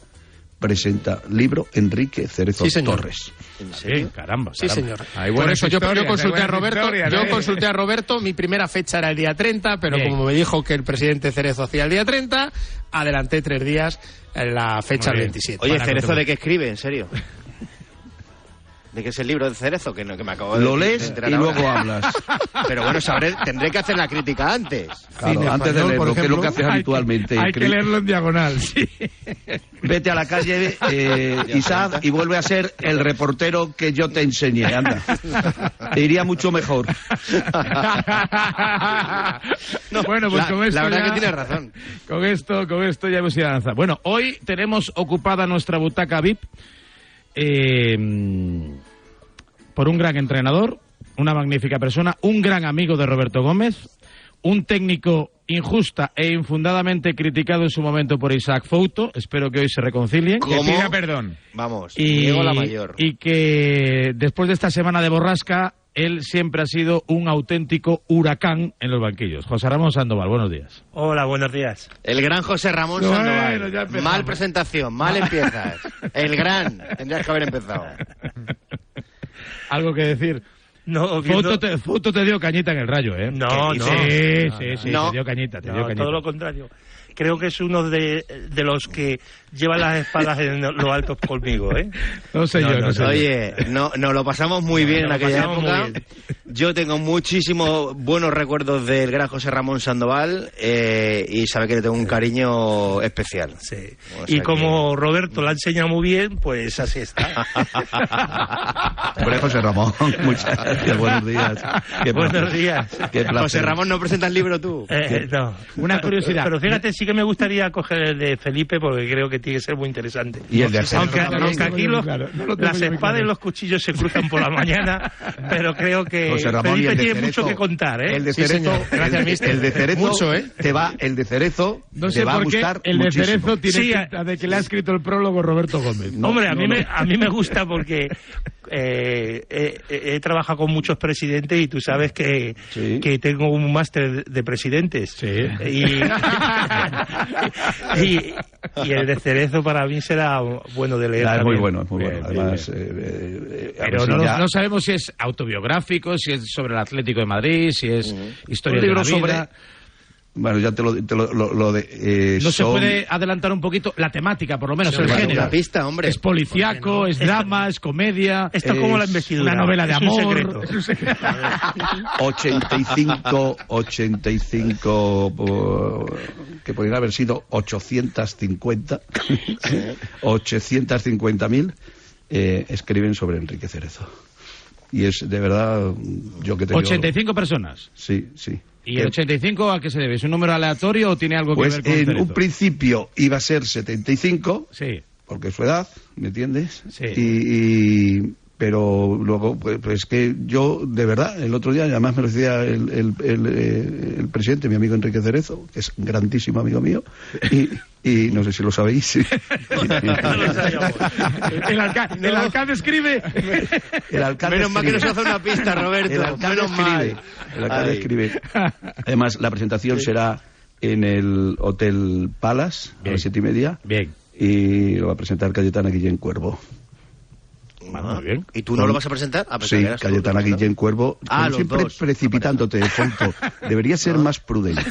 [SPEAKER 52] presenta libro Enrique Cerezo
[SPEAKER 51] Sí.
[SPEAKER 52] Torres.
[SPEAKER 4] Sí, caramba,
[SPEAKER 51] Sí, señor. Por eso yo, consulté a Roberto,
[SPEAKER 4] historias,
[SPEAKER 51] yo
[SPEAKER 4] ¿eh?
[SPEAKER 51] consulté a Roberto, mi primera fecha era el día 30, pero
[SPEAKER 4] Bien.
[SPEAKER 51] como me dijo que el presidente Cerezo hacía el día 30, adelanté tres días en la fecha del
[SPEAKER 4] bien.
[SPEAKER 51] 27.
[SPEAKER 50] Oye, ¿Cerezo de qué escribe, en serio? ¿De qué es el libro de Cerezo? Que, no, que me acabo de
[SPEAKER 52] Lo
[SPEAKER 50] de
[SPEAKER 52] lees
[SPEAKER 50] enterar
[SPEAKER 52] y
[SPEAKER 50] ahora.
[SPEAKER 52] luego hablas.
[SPEAKER 50] Pero bueno, sabré, tendré que hacer la crítica antes.
[SPEAKER 52] Claro,
[SPEAKER 51] Cine
[SPEAKER 52] antes de
[SPEAKER 51] español,
[SPEAKER 52] leerlo,
[SPEAKER 51] por
[SPEAKER 52] que es lo que
[SPEAKER 51] ejemplo.
[SPEAKER 52] haces
[SPEAKER 4] Hay que-
[SPEAKER 52] habitualmente.
[SPEAKER 4] Hay que leerlo en diagonal, sí.
[SPEAKER 52] Vete a la calle, eh, Isaac, y vuelve a ser el reportero que yo te enseñé. Anda. Te iría mucho mejor.
[SPEAKER 4] bueno, pues
[SPEAKER 50] la,
[SPEAKER 4] con esto
[SPEAKER 50] la verdad
[SPEAKER 4] ya-
[SPEAKER 50] que tienes razón.
[SPEAKER 4] Con esto, con esto ya hemos ido a avanzar. Bueno, hoy tenemos ocupada nuestra butaca VIP eh, por un gran entrenador, una magnífica persona, un gran amigo de Roberto Gómez, un técnico injusta e infundadamente criticado en su momento por Isaac Fouto. Espero que hoy se reconcilien.
[SPEAKER 50] ¿Cómo?
[SPEAKER 4] Que pida perdón.
[SPEAKER 50] Vamos,
[SPEAKER 4] Y,
[SPEAKER 50] Diego la mayor.
[SPEAKER 4] y que después de esta semana de borrasca, él siempre ha sido un auténtico huracán en los banquillos. José Ramón Sandoval, buenos días.
[SPEAKER 53] Hola, buenos días.
[SPEAKER 50] El gran José Ramón Sandoval.
[SPEAKER 4] empezamos.
[SPEAKER 50] mal presentación, mal empiezas. El gran, tendrías que haber empezado.
[SPEAKER 4] ¿Algo que decir?
[SPEAKER 53] No, viendo-
[SPEAKER 4] Foto te, Foto te dio cañita en el rayo, ¿eh?
[SPEAKER 53] No,
[SPEAKER 4] ¿Qué
[SPEAKER 53] no.
[SPEAKER 4] Sí, sí,
[SPEAKER 53] no.
[SPEAKER 4] sí,
[SPEAKER 50] No.
[SPEAKER 4] te dio cañita, te
[SPEAKER 53] No,
[SPEAKER 4] dio cañita.
[SPEAKER 53] todo lo contrario. Creo que es uno de, de los que lleva las espadas en lo alto conmigo, ¿eh?
[SPEAKER 4] No sé
[SPEAKER 53] No,
[SPEAKER 4] yo,
[SPEAKER 53] no,
[SPEAKER 4] no sé yo.
[SPEAKER 50] Oye, no, nos lo pasamos muy bien en aquella
[SPEAKER 53] pasamos
[SPEAKER 50] época.
[SPEAKER 53] muy bien.
[SPEAKER 50] Yo tengo muchísimos buenos recuerdos del gran José Ramón Sandoval eh, y sabe que le tengo un cariño especial.
[SPEAKER 53] Sí.
[SPEAKER 50] O
[SPEAKER 53] Y como Roberto la ha enseñado muy bien, pues así está.
[SPEAKER 52] Hombre, José Ramón, muchas buenos días. Qué
[SPEAKER 50] Buenos
[SPEAKER 52] placer.
[SPEAKER 50] días.
[SPEAKER 52] Qué.
[SPEAKER 50] José Ramón, ¿no presentas el libro tú?
[SPEAKER 53] Eh, no.
[SPEAKER 4] Una curiosidad.
[SPEAKER 53] Pero fíjate, sí que me gustaría coger el de Felipe porque creo que tiene que ser muy interesante.
[SPEAKER 52] Y el de Arsenal
[SPEAKER 53] aunque, aunque aquí los-
[SPEAKER 4] Claro, no lo tengo
[SPEAKER 53] las espadas
[SPEAKER 4] claro.
[SPEAKER 53] y los cuchillos se cruzan por la mañana, pero creo que
[SPEAKER 52] Ramón,
[SPEAKER 53] Felipe tiene
[SPEAKER 52] Cerezo,
[SPEAKER 53] mucho que contar, ¿eh?
[SPEAKER 52] El de Cerezo.
[SPEAKER 53] Gracias,
[SPEAKER 52] el,
[SPEAKER 53] mister.
[SPEAKER 52] el de Cerezo
[SPEAKER 53] Mucho, ¿eh?
[SPEAKER 52] te va, el de Cerezo
[SPEAKER 4] No sé
[SPEAKER 52] te va a
[SPEAKER 4] por qué
[SPEAKER 52] gustar
[SPEAKER 4] el de
[SPEAKER 52] muchísimo.
[SPEAKER 4] Cerezo tiene
[SPEAKER 53] Sí,
[SPEAKER 4] pinta de que le ha escrito el prólogo Roberto Gómez.
[SPEAKER 53] Hombre, a,
[SPEAKER 52] no,
[SPEAKER 53] mí
[SPEAKER 52] no.
[SPEAKER 53] Me, a mí me gusta porque eh, he, he- trabajado con muchos presidentes y tú sabes que, que tengo un máster de presidentes. Y, y, y el de Cerezo para mí será bueno de leer.
[SPEAKER 52] Es muy bueno, es muy bueno. Además, eh, eh, eh,
[SPEAKER 4] Pero
[SPEAKER 52] si
[SPEAKER 4] no,
[SPEAKER 52] ya-
[SPEAKER 4] no sabemos si es autobiográfico, si es sobre el Atlético de Madrid, si es historia
[SPEAKER 52] Un libro
[SPEAKER 4] de la vida.
[SPEAKER 52] sobre- Bueno, ya te lo, te lo, lo- lo de... eh,
[SPEAKER 4] No se puede adelantar un poquito la temática, por lo menos,
[SPEAKER 52] Sí,
[SPEAKER 4] el
[SPEAKER 52] bueno,
[SPEAKER 4] género.
[SPEAKER 52] una
[SPEAKER 50] pista, hombre.
[SPEAKER 4] Es policíaco, es drama, es comedia.
[SPEAKER 53] Esto es como la
[SPEAKER 4] es
[SPEAKER 53] investidura.
[SPEAKER 4] Una novela de
[SPEAKER 53] Es un
[SPEAKER 4] amor.
[SPEAKER 53] secreto.
[SPEAKER 4] es un secreto.
[SPEAKER 52] 85, 85, por- que podrían haber sido 850, 850.000, eh, escriben sobre Enrique Cerezo. Y es de verdad, yo que tengo...
[SPEAKER 4] 85 personas.
[SPEAKER 52] Sí, sí.
[SPEAKER 4] ¿Y el 85 a qué se debe? ¿Es un número aleatorio o tiene algo que
[SPEAKER 52] Pues
[SPEAKER 4] ver con
[SPEAKER 52] en
[SPEAKER 4] Cerezo?
[SPEAKER 52] un principio iba a ser 75,
[SPEAKER 4] Sí.
[SPEAKER 52] porque es su edad, ¿me entiendes?
[SPEAKER 4] Sí.
[SPEAKER 52] Y, y- pero luego, pues, pues que yo, de verdad, el otro día, además me lo decía el, el, el, eh, el presidente, mi amigo Enrique Cerezo, que es grandísimo amigo mío, y, y no sé si lo sabéis.
[SPEAKER 4] El, alca- el alcalde escribe.
[SPEAKER 52] El alcalde
[SPEAKER 50] Menos mal que nos hace una pista, Roberto.
[SPEAKER 52] El alcalde escribe. El alcalde
[SPEAKER 50] Ay.
[SPEAKER 52] escribe. Además, la presentación será en el Hotel Palace a las siete y media.
[SPEAKER 4] Bien.
[SPEAKER 52] Y lo va a presentar Cayetana Guillén Cuervo.
[SPEAKER 4] Muy bien.
[SPEAKER 50] ¿Y tú no lo vas a presentar?
[SPEAKER 52] Sí. Cayetana Guillén Cuervo.
[SPEAKER 50] Ah,
[SPEAKER 52] como siempre
[SPEAKER 50] dos.
[SPEAKER 52] precipitándote de tonto. Debería ser más prudente.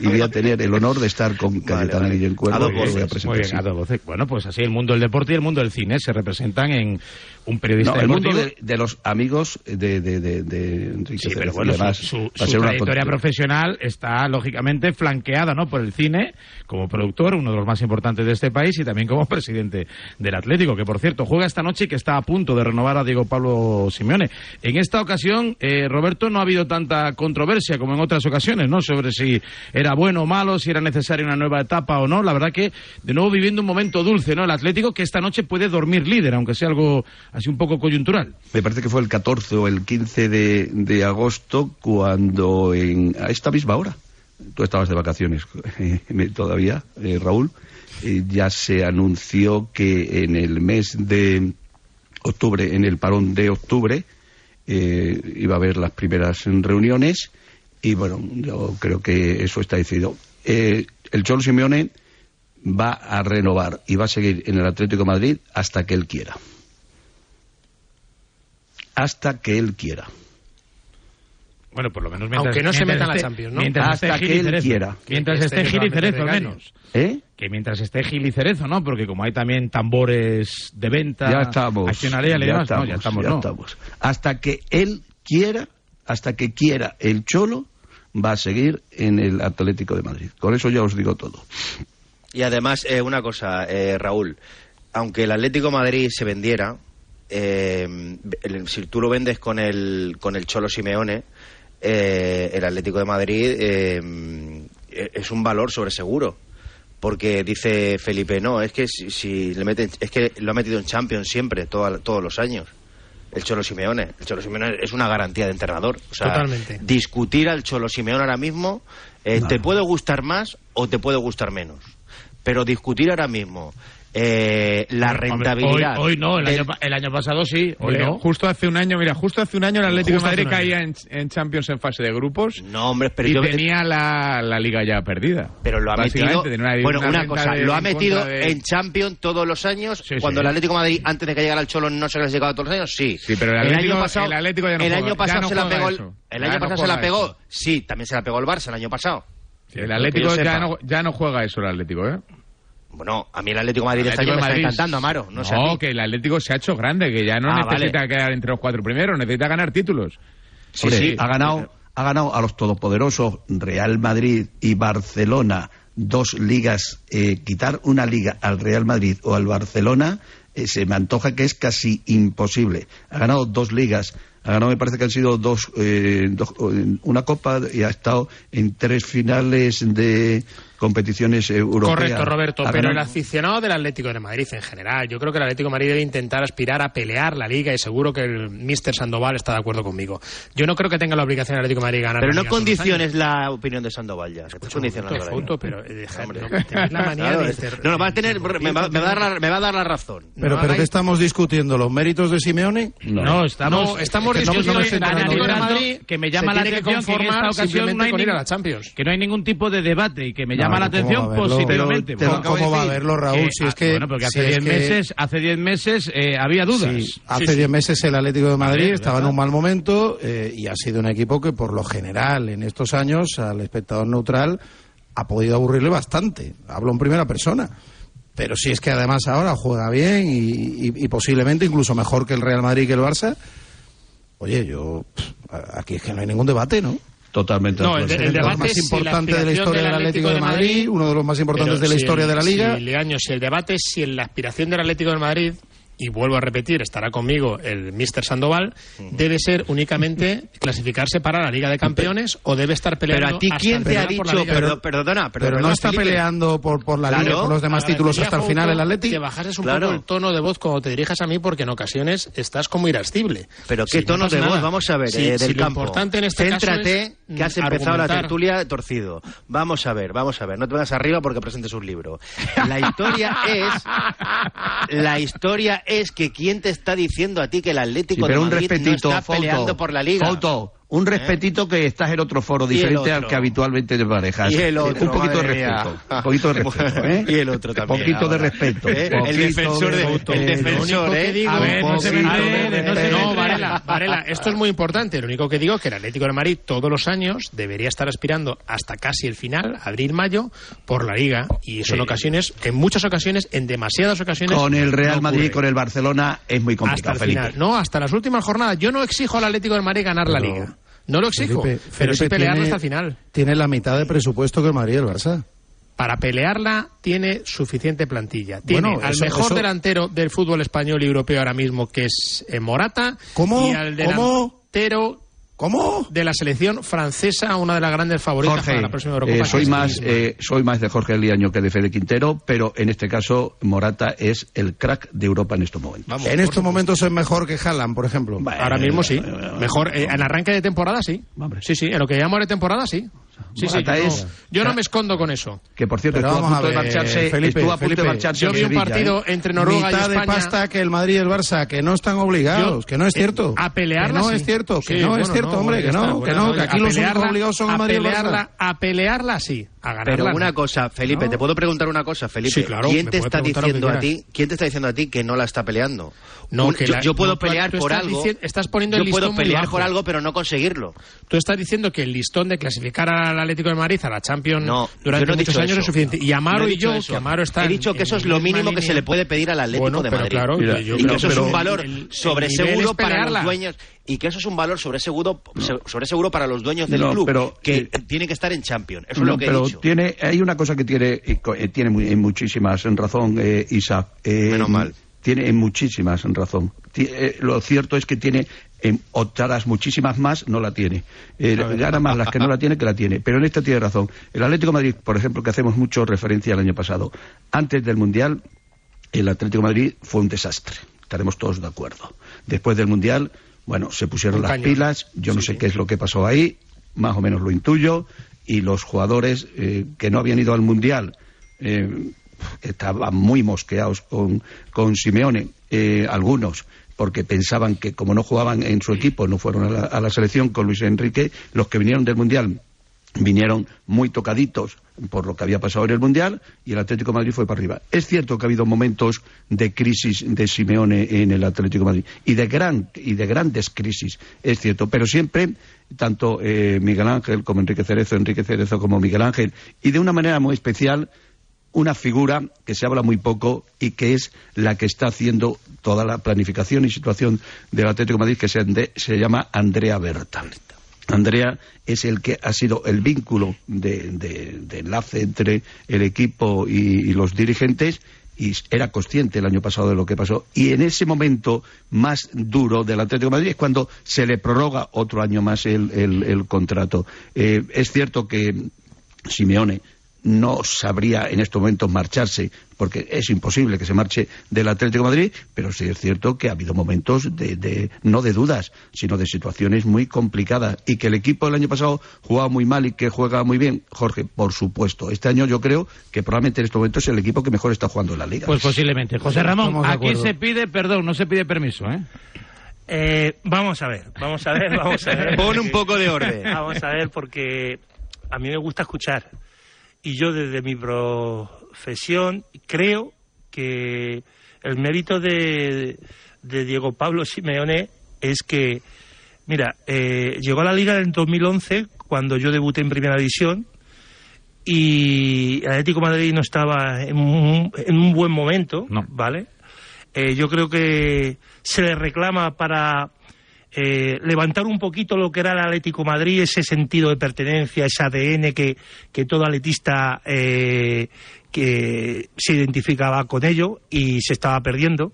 [SPEAKER 52] Y voy a tener el honor de estar con Cayetana
[SPEAKER 50] vale.
[SPEAKER 52] Guillén Cuervo.
[SPEAKER 50] A dos
[SPEAKER 52] voy a
[SPEAKER 50] voces.
[SPEAKER 52] presentar,
[SPEAKER 4] Muy bien,
[SPEAKER 52] sí.
[SPEAKER 4] a dos voces. Bueno, pues así el mundo del deporte y el mundo del cine se representan en un periodista
[SPEAKER 52] No, el mundo
[SPEAKER 4] deportivo.
[SPEAKER 52] de, de los amigos de, de, de, de Enrique
[SPEAKER 4] Sí, pero bueno,
[SPEAKER 52] además,
[SPEAKER 4] su, su- su trayectoria profesional está lógicamente flanqueada ¿no? por el cine como productor, uno de los más importantes de este país, y también como presidente del Atlético, que por cierto juega esta noche y que está a punto de renovar a Diego Pablo Simeone. En esta ocasión, eh, Roberto, no ha habido tanta controversia como en otras ocasiones, ¿no? Sobre si era bueno o malo, si era necesaria una nueva etapa o no. La verdad que, de nuevo, viviendo un momento dulce, ¿no? El Atlético que esta noche puede dormir líder, aunque sea algo así un poco coyuntural.
[SPEAKER 52] Me parece que fue el 14 o el 15 de, de agosto cuando en, a esta misma hora, tú estabas de vacaciones todavía, eh, Raúl, eh, ya se anunció que en el mes de octubre, en el parón de octubre, eh, iba a haber las primeras reuniones y bueno, yo creo que eso está decidido. Eh, el Cholo Simeone va a renovar y va a seguir en el Atlético Madrid hasta que él quiera hasta que él quiera.
[SPEAKER 4] Bueno, por lo menos mientras,
[SPEAKER 51] Aunque no se
[SPEAKER 4] mientras
[SPEAKER 51] meta en la Champions, ¿no?
[SPEAKER 4] Mientras
[SPEAKER 52] Hasta
[SPEAKER 4] esté
[SPEAKER 52] que él
[SPEAKER 4] Cerezo.
[SPEAKER 52] quiera.
[SPEAKER 4] Mientras
[SPEAKER 51] Este
[SPEAKER 4] esté Gil y Cerezo, al menos.
[SPEAKER 52] ¿Eh?
[SPEAKER 4] Que mientras esté Gil y Cerezo, ¿no? Porque como hay también tambores de venta,
[SPEAKER 52] Ya estamos.
[SPEAKER 4] accionaria
[SPEAKER 52] ya
[SPEAKER 4] demás,
[SPEAKER 52] estamos,
[SPEAKER 4] no, ya estamos,
[SPEAKER 52] ya
[SPEAKER 4] ¿no?
[SPEAKER 52] estamos. Hasta que él quiera, hasta que quiera el Cholo, va a seguir en el Atlético de Madrid. Con eso ya os digo todo.
[SPEAKER 50] Y además, eh, una cosa, eh, Raúl, aunque el Atlético de Madrid se vendiera, eh, el- si tú lo vendes con el, con el Cholo Simeone, eh, el Atlético de Madrid eh, es un valor sobre seguro. Porque dice Felipe, no, es que si, si le meten, es que lo ha metido en Champions siempre, toda- todos los años. El Cholo Simeone. El Cholo Simeone es una garantía de entrenador. O sea,
[SPEAKER 51] Totalmente.
[SPEAKER 50] discutir al Cholo Simeone ahora mismo eh, te puede gustar más o te puede gustar menos. Pero discutir ahora mismo eh, la rentabilidad.
[SPEAKER 4] Hoy, hoy no, el
[SPEAKER 50] del-
[SPEAKER 4] año, el año pasado sí, hoy no.
[SPEAKER 28] Justo hace un año, mira, justo hace un año el Atlético
[SPEAKER 4] Justo
[SPEAKER 28] de
[SPEAKER 4] hace
[SPEAKER 28] Madrid caía en, en Champions en fase de grupos
[SPEAKER 50] No, hombre, pero
[SPEAKER 28] y
[SPEAKER 50] yo-
[SPEAKER 28] tenía la, la liga ya perdida.
[SPEAKER 50] Pero lo ha metido.
[SPEAKER 28] Una-
[SPEAKER 50] bueno,
[SPEAKER 28] una
[SPEAKER 50] cosa,
[SPEAKER 28] de-
[SPEAKER 50] lo ha metido
[SPEAKER 28] de-
[SPEAKER 50] en Champions todos los años.
[SPEAKER 28] Sí,
[SPEAKER 50] cuando
[SPEAKER 28] sí.
[SPEAKER 50] el Atlético de Madrid, antes de que llegara al Cholo, no se les llegaba todos los años, sí.
[SPEAKER 28] Sí, pero el Atlético-
[SPEAKER 50] año pasado,
[SPEAKER 28] el Atlético ya no
[SPEAKER 50] el año pasado se la pegó. el-. El año pasado se la pegó. Sí, también se la pegó el Barça el año pasado.
[SPEAKER 28] Sí, el Atlético ya no, ya no juega eso el Atlético, ¿eh?
[SPEAKER 50] Bueno, a mí el Atlético de Madrid este
[SPEAKER 28] Atlético
[SPEAKER 50] año me está encantando, Amaro. No, sé a
[SPEAKER 28] que el Atlético se ha hecho grande, que ya no
[SPEAKER 50] Ah,
[SPEAKER 28] necesita
[SPEAKER 50] vale.
[SPEAKER 28] quedar entre los cuatro primeros, necesita ganar títulos.
[SPEAKER 52] Sí, sí, ha ganado, ha ganado a los todopoderosos Real Madrid y Barcelona dos ligas. eh, quitar una liga al Real Madrid o al Barcelona eh, se me antoja que es casi imposible. Ha ganado dos ligas Ha ganado, me parece que han sido dos, eh, dos- una copa y ha estado en tres finales de competiciones europeas.
[SPEAKER 51] Correcto, Roberto, pero el aficionado del Atlético de Madrid en general, yo creo que el Atlético de Madrid debe intentar aspirar a pelear la Liga y seguro que el Mister Sandoval está de acuerdo conmigo. Yo no creo que tenga la obligación el Atlético de Madrid ganar
[SPEAKER 50] Pero
[SPEAKER 51] la
[SPEAKER 50] no condiciones la opinión de Sandoval ya.
[SPEAKER 51] Foto,
[SPEAKER 50] la
[SPEAKER 51] foto, pero eh, no, tenéis la manía
[SPEAKER 50] Claro,
[SPEAKER 51] de
[SPEAKER 50] es-
[SPEAKER 51] inter-
[SPEAKER 50] no, no, va a tener, me va, me va a dar la, me va a dar la razón.
[SPEAKER 46] Pero,
[SPEAKER 50] No
[SPEAKER 46] pero ¿qué estamos discutiendo? ¿Los méritos de Simeone?
[SPEAKER 4] No, estamos,
[SPEAKER 51] No, estamos
[SPEAKER 4] es que
[SPEAKER 51] discutiendo el Atlético de. Madrid
[SPEAKER 4] que me llama la atención que en esta
[SPEAKER 51] conformar
[SPEAKER 4] ocasión
[SPEAKER 51] simplemente
[SPEAKER 4] no hay,
[SPEAKER 51] con ir a
[SPEAKER 4] ningún-
[SPEAKER 51] la Champions.
[SPEAKER 4] que no hay ningún tipo de debate y que me llama La
[SPEAKER 46] ¿cómo
[SPEAKER 4] atención positivamente.
[SPEAKER 46] Pero- ¿cómo va a verlo, Raúl? Si es que-
[SPEAKER 4] bueno, porque hace
[SPEAKER 46] es
[SPEAKER 4] 10
[SPEAKER 46] que-
[SPEAKER 4] meses, hace 10 meses eh, había dudas.
[SPEAKER 46] Sí, hace 10 meses el Atlético de Madrid estaba en un mal momento eh, y ha sido un equipo que por lo general en estos años al espectador neutral ha podido aburrirle bastante. Hablo en primera persona. Pero si es que además ahora juega bien y, y- y posiblemente incluso mejor que el Real Madrid y que el Barça, oye, yo aquí es que no hay ningún debate, ¿no?
[SPEAKER 52] Totalmente.
[SPEAKER 51] No, el, de- el debate
[SPEAKER 46] más
[SPEAKER 51] es si
[SPEAKER 46] importante de la historia del Atlético de Madrid, uno de los más importantes de la
[SPEAKER 51] si
[SPEAKER 46] historia
[SPEAKER 51] el-
[SPEAKER 46] de la Liga.
[SPEAKER 51] Si, Leaño, si el debate es si en la aspiración del Atlético de Madrid, y vuelvo a repetir, estará conmigo el Mister Sandoval, debe ser únicamente clasificarse para la Liga de Campeones o debe estar peleando
[SPEAKER 50] Pero a ti, ¿quién te ha
[SPEAKER 51] la
[SPEAKER 50] dicho?
[SPEAKER 51] Liga?
[SPEAKER 50] Pero, perdona, pero,
[SPEAKER 46] no está
[SPEAKER 50] Felipe.
[SPEAKER 46] peleando por, por la
[SPEAKER 50] Claro.
[SPEAKER 46] Liga, por los demás títulos hasta el final el Atlético.
[SPEAKER 51] Que bajases un
[SPEAKER 50] Claro.
[SPEAKER 51] poco el tono de voz cuando te dirijas a mí porque en ocasiones estás como irascible.
[SPEAKER 50] Pero qué
[SPEAKER 51] no
[SPEAKER 50] tono
[SPEAKER 51] pasa
[SPEAKER 50] de voz,
[SPEAKER 51] nada.
[SPEAKER 50] vamos a ver,
[SPEAKER 51] Sí,
[SPEAKER 50] eh, del
[SPEAKER 51] lo
[SPEAKER 50] campo.
[SPEAKER 51] importante en este caso
[SPEAKER 50] Céntrate,
[SPEAKER 51] es,
[SPEAKER 50] que has empezado la
[SPEAKER 51] argumentar.
[SPEAKER 50] tertulia torcido. Vamos a ver, vamos a ver. No te vengas arriba porque presentes un libro. La historia es... La historia es que quién te está diciendo a ti que el Atlético
[SPEAKER 52] Sí,
[SPEAKER 50] de Madrid no está peleando por la Liga.
[SPEAKER 52] Un respetito que estás en otro foro diferente al que habitualmente te manejas.
[SPEAKER 50] Y el otro,
[SPEAKER 52] un poquito de respeto. Un poquito de respeto, ¿eh?
[SPEAKER 50] Y el otro también.
[SPEAKER 52] poquito de respeto.
[SPEAKER 50] ¿Eh? El defensor de- el defensor,
[SPEAKER 51] Lo único
[SPEAKER 50] ¿eh?
[SPEAKER 51] que digo-
[SPEAKER 4] A ver, no se no.
[SPEAKER 51] Varela, Varela, esto es muy importante. Lo único que digo es que el Atlético de Madrid todos los años debería estar aspirando hasta casi el final, abril-mayo, por la Liga. Y eso en ocasiones, en muchas ocasiones, en demasiadas ocasiones.
[SPEAKER 52] Con el Real
[SPEAKER 51] no
[SPEAKER 52] Madrid y con el Barcelona es muy
[SPEAKER 51] Hasta
[SPEAKER 52] complicado,
[SPEAKER 51] el
[SPEAKER 52] Felipe.
[SPEAKER 51] final. No, hasta las últimas jornadas. Yo no exijo al Atlético de Madrid ganar la Liga. No lo exijo,
[SPEAKER 46] Felipe,
[SPEAKER 51] pero sí pelearla
[SPEAKER 46] tiene-
[SPEAKER 51] hasta el final.
[SPEAKER 46] Tiene la mitad de presupuesto que el Madrid y el Barça.
[SPEAKER 51] Para pelearla tiene suficiente plantilla. Tiene
[SPEAKER 46] Bueno,
[SPEAKER 51] al
[SPEAKER 46] eso-
[SPEAKER 51] mejor
[SPEAKER 46] eso-
[SPEAKER 51] delantero del fútbol español y europeo ahora mismo, que es eh, Morata.
[SPEAKER 46] ¿Cómo?
[SPEAKER 51] Y al delantero
[SPEAKER 46] ¿Cómo?
[SPEAKER 51] De la selección francesa, una de las grandes favoritas
[SPEAKER 52] Jorge,
[SPEAKER 51] para la próxima Eurocopa.
[SPEAKER 52] eh, soy más eh, soy más de Jorge Liaño que de Fede Quintero, pero en este caso Morata es el crack de Europa en estos momentos.
[SPEAKER 51] Vamos,
[SPEAKER 46] en estos momentos es mejor que Haaland, por ejemplo.
[SPEAKER 51] Ahora mismo sí. Mejor, eh, en arranque de temporada sí. Sí, sí, en lo que llamamos de temporada sí. Sí, sí, yo, no,
[SPEAKER 52] es-
[SPEAKER 51] yo no me escondo con eso.
[SPEAKER 52] Que por cierto estuvo a
[SPEAKER 46] vamos a ver,
[SPEAKER 52] marcharse,
[SPEAKER 46] Felipe,
[SPEAKER 52] estuvo a punto
[SPEAKER 46] Felipe,
[SPEAKER 52] de marcharse
[SPEAKER 51] yo vi un
[SPEAKER 52] Sevilla,
[SPEAKER 51] partido
[SPEAKER 52] ¿eh?
[SPEAKER 51] entre Noruega
[SPEAKER 46] mitad
[SPEAKER 51] y España.
[SPEAKER 46] de pasta que el Madrid y el Barça, que no están obligados,
[SPEAKER 51] Yo-
[SPEAKER 46] que no es cierto.
[SPEAKER 51] A pelearla
[SPEAKER 46] Que no
[SPEAKER 51] sí.
[SPEAKER 46] es cierto, que
[SPEAKER 51] Sí,
[SPEAKER 46] no
[SPEAKER 51] bueno,
[SPEAKER 46] es cierto, hombre, que no, que no, que aquí los únicos obligados son el
[SPEAKER 51] a
[SPEAKER 46] Madrid y el Barça.
[SPEAKER 51] pelearla, a pelearla sí, a.
[SPEAKER 50] Pero una cosa, Felipe,
[SPEAKER 51] No.
[SPEAKER 50] te puedo preguntar una cosa, Felipe.
[SPEAKER 51] Sí, claro,
[SPEAKER 50] ¿Quién te está diciendo a ti? ¿Quién te está diciendo a ti que no la está peleando?
[SPEAKER 51] No,
[SPEAKER 50] Un-
[SPEAKER 51] que
[SPEAKER 50] yo,
[SPEAKER 51] la-
[SPEAKER 50] yo puedo
[SPEAKER 51] no,
[SPEAKER 50] pelear por
[SPEAKER 51] estás
[SPEAKER 50] algo.
[SPEAKER 51] dici- estás poniendo
[SPEAKER 50] yo
[SPEAKER 51] el
[SPEAKER 50] puedo
[SPEAKER 51] listón muy
[SPEAKER 50] pelear
[SPEAKER 51] bajo.
[SPEAKER 50] por algo, pero no conseguirlo.
[SPEAKER 51] Tú estás diciendo que el listón de clasificar al Atlético de Madrid a la Champions
[SPEAKER 50] No,
[SPEAKER 51] durante
[SPEAKER 50] yo no
[SPEAKER 51] muchos años
[SPEAKER 50] eso.
[SPEAKER 51] es suficiente. Y Amaro y yo,
[SPEAKER 50] eso.
[SPEAKER 51] que Amaro está
[SPEAKER 50] He dicho que eso es lo mínimo que se le puede pedir al Atlético
[SPEAKER 51] Bueno,
[SPEAKER 50] de Madrid.
[SPEAKER 51] claro, yo
[SPEAKER 50] y que eso es un valor
[SPEAKER 51] el- el
[SPEAKER 50] sobre
[SPEAKER 51] nivel
[SPEAKER 50] seguro
[SPEAKER 51] es
[SPEAKER 50] para los dueños y que eso es un valor sobre seguro sobre seguro para los dueños del
[SPEAKER 52] No,
[SPEAKER 50] club
[SPEAKER 52] pero,
[SPEAKER 50] que
[SPEAKER 52] eh,
[SPEAKER 50] tiene que estar en Champions. Eso
[SPEAKER 52] No,
[SPEAKER 50] es lo que
[SPEAKER 52] pero
[SPEAKER 50] he dicho.
[SPEAKER 52] tiene hay una cosa que tiene eh, eh, tiene muy- en muchísimas razón eh, Isa Eh,
[SPEAKER 50] Menos mal.
[SPEAKER 52] tiene en muchísimas razón Ti- eh, lo cierto es que tiene en otras muchísimas más no la tiene Eh, gana más las que no la tiene que la tiene pero en esta tiene razón el Atlético de Madrid por ejemplo que hacemos mucho referencia al año pasado antes del mundial el Atlético de Madrid fue un desastre estaremos todos de acuerdo después del mundial bueno se pusieron las pilas yo no sé qué es lo que pasó ahí más o menos lo intuyo y los jugadores eh, que no habían ido al mundial eh, estaban muy mosqueados con, con Simeone, eh, algunos, porque pensaban que como no jugaban en su equipo, no fueron a la, a la selección con Luis Enrique, los que vinieron del Mundial vinieron muy tocaditos por lo que había pasado en el Mundial y el Atlético Madrid fue para arriba. Es cierto que ha habido momentos de crisis de Simeone en el Atlético Madrid y de, gran, y de grandes crisis, es cierto, pero siempre tanto eh, Miguel Ángel como Enrique Cerezo, Enrique Cerezo como Miguel Ángel y de una manera muy especial una figura que se habla muy poco y que es la que está haciendo toda la planificación y situación del Atlético Madrid que se, se llama Andrea Berta. Andrea es el que ha sido el vínculo de, de- enlace entre el equipo y, los dirigentes y era consciente el año pasado de lo que pasó. Y en ese momento más duro del Atlético de Madrid es cuando se le prorroga otro año más el, el- el contrato. Eh, es cierto que Simeone no sabría en estos momentos marcharse, porque es imposible que se marche del Atlético de Madrid, pero sí es cierto que ha habido momentos de, de- no de dudas, sino de situaciones muy complicadas. Y que el equipo del año pasado jugaba muy mal y que juega muy bien, Jorge, por supuesto. Este año yo creo que probablemente en estos momentos es el equipo que mejor está jugando en la liga.
[SPEAKER 4] Pues posiblemente. José Ramón, aquí se pide perdón, no se pide permiso, ¿eh?
[SPEAKER 53] Eh, vamos a ver, vamos a ver, vamos a ver.
[SPEAKER 50] Pon un poco de orden.
[SPEAKER 53] Vamos a ver, porque a mí me gusta escuchar. Y yo desde mi profesión creo que el mérito de, de Diego Pablo Simeone es que, mira, eh, llegó a la liga en 2011 cuando yo debuté en Primera División y el Atlético de Madrid no estaba en un, en un buen momento, ¿vale? Eh, yo creo que se le reclama para eh, levantar un poquito lo que era el Atlético Madrid, ese sentido de pertenencia, ese ADN que, que todo atletista eh, que se identificaba con ello y se estaba perdiendo.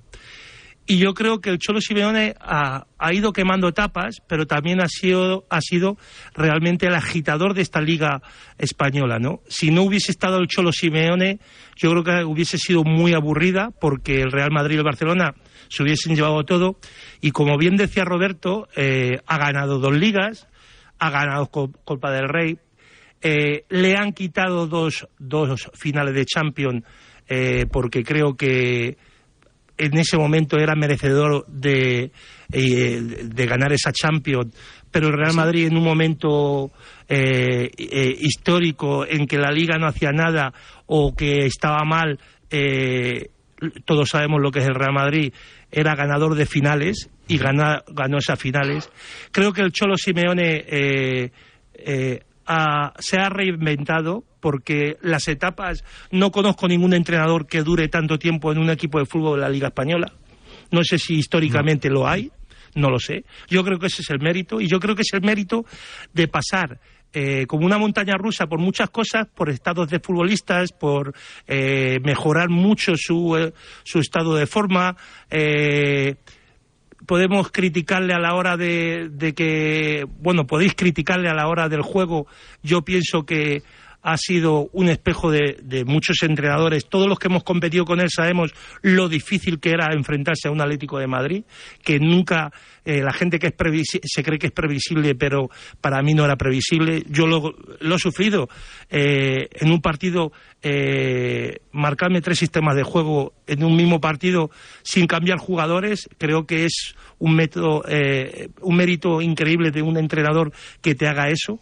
[SPEAKER 53] Y yo creo que el Cholo Simeone ha, ha ido quemando etapas, pero también ha sido, ha sido realmente el agitador de esta liga española, ¿no? Si no hubiese estado el Cholo Simeone, yo creo que hubiese sido muy aburrida, porque el Real Madrid y el Barcelona se hubiesen llevado todo. Y como bien decía Roberto, eh, ha ganado dos ligas, ha ganado Co- Copa del Rey, eh, le han quitado dos, dos finales de Champions, eh, porque creo que en ese momento era merecedor de, eh, de ganar esa Champions, pero el Real Madrid en un momento eh, eh, histórico en que la Liga no hacía nada o que estaba mal, todos sabemos lo que es el Real Madrid, era ganador de finales y gana- ganó esas finales. Creo que el Cholo Simeone eh, eh, ha- se ha reinventado porque las etapas no conozco ningún entrenador que dure tanto tiempo en un equipo de fútbol de la Liga Española. No sé si históricamente lo hay, no lo sé. Yo creo que ese es el mérito y yo creo que es el mérito de pasar eh, como una montaña rusa por muchas cosas, por estados de futbolistas, por eh, mejorar mucho su, eh, su estado de forma. eh, podemos criticarle a la hora de, de que, bueno, podéis criticarle a la hora del juego. Yo pienso que ha sido un espejo de, muchos entrenadores. Todos los que hemos competido con él sabemos lo difícil que era enfrentarse a un Atlético de Madrid, que nunca eh, la gente que es se cree que es previsible, pero para mí no era previsible. Yo lo, lo he sufrido eh, en un partido, eh, marcarme tres sistemas de juego en un mismo partido sin cambiar jugadores, creo que es un método, un mérito increíble de un entrenador que te haga eso.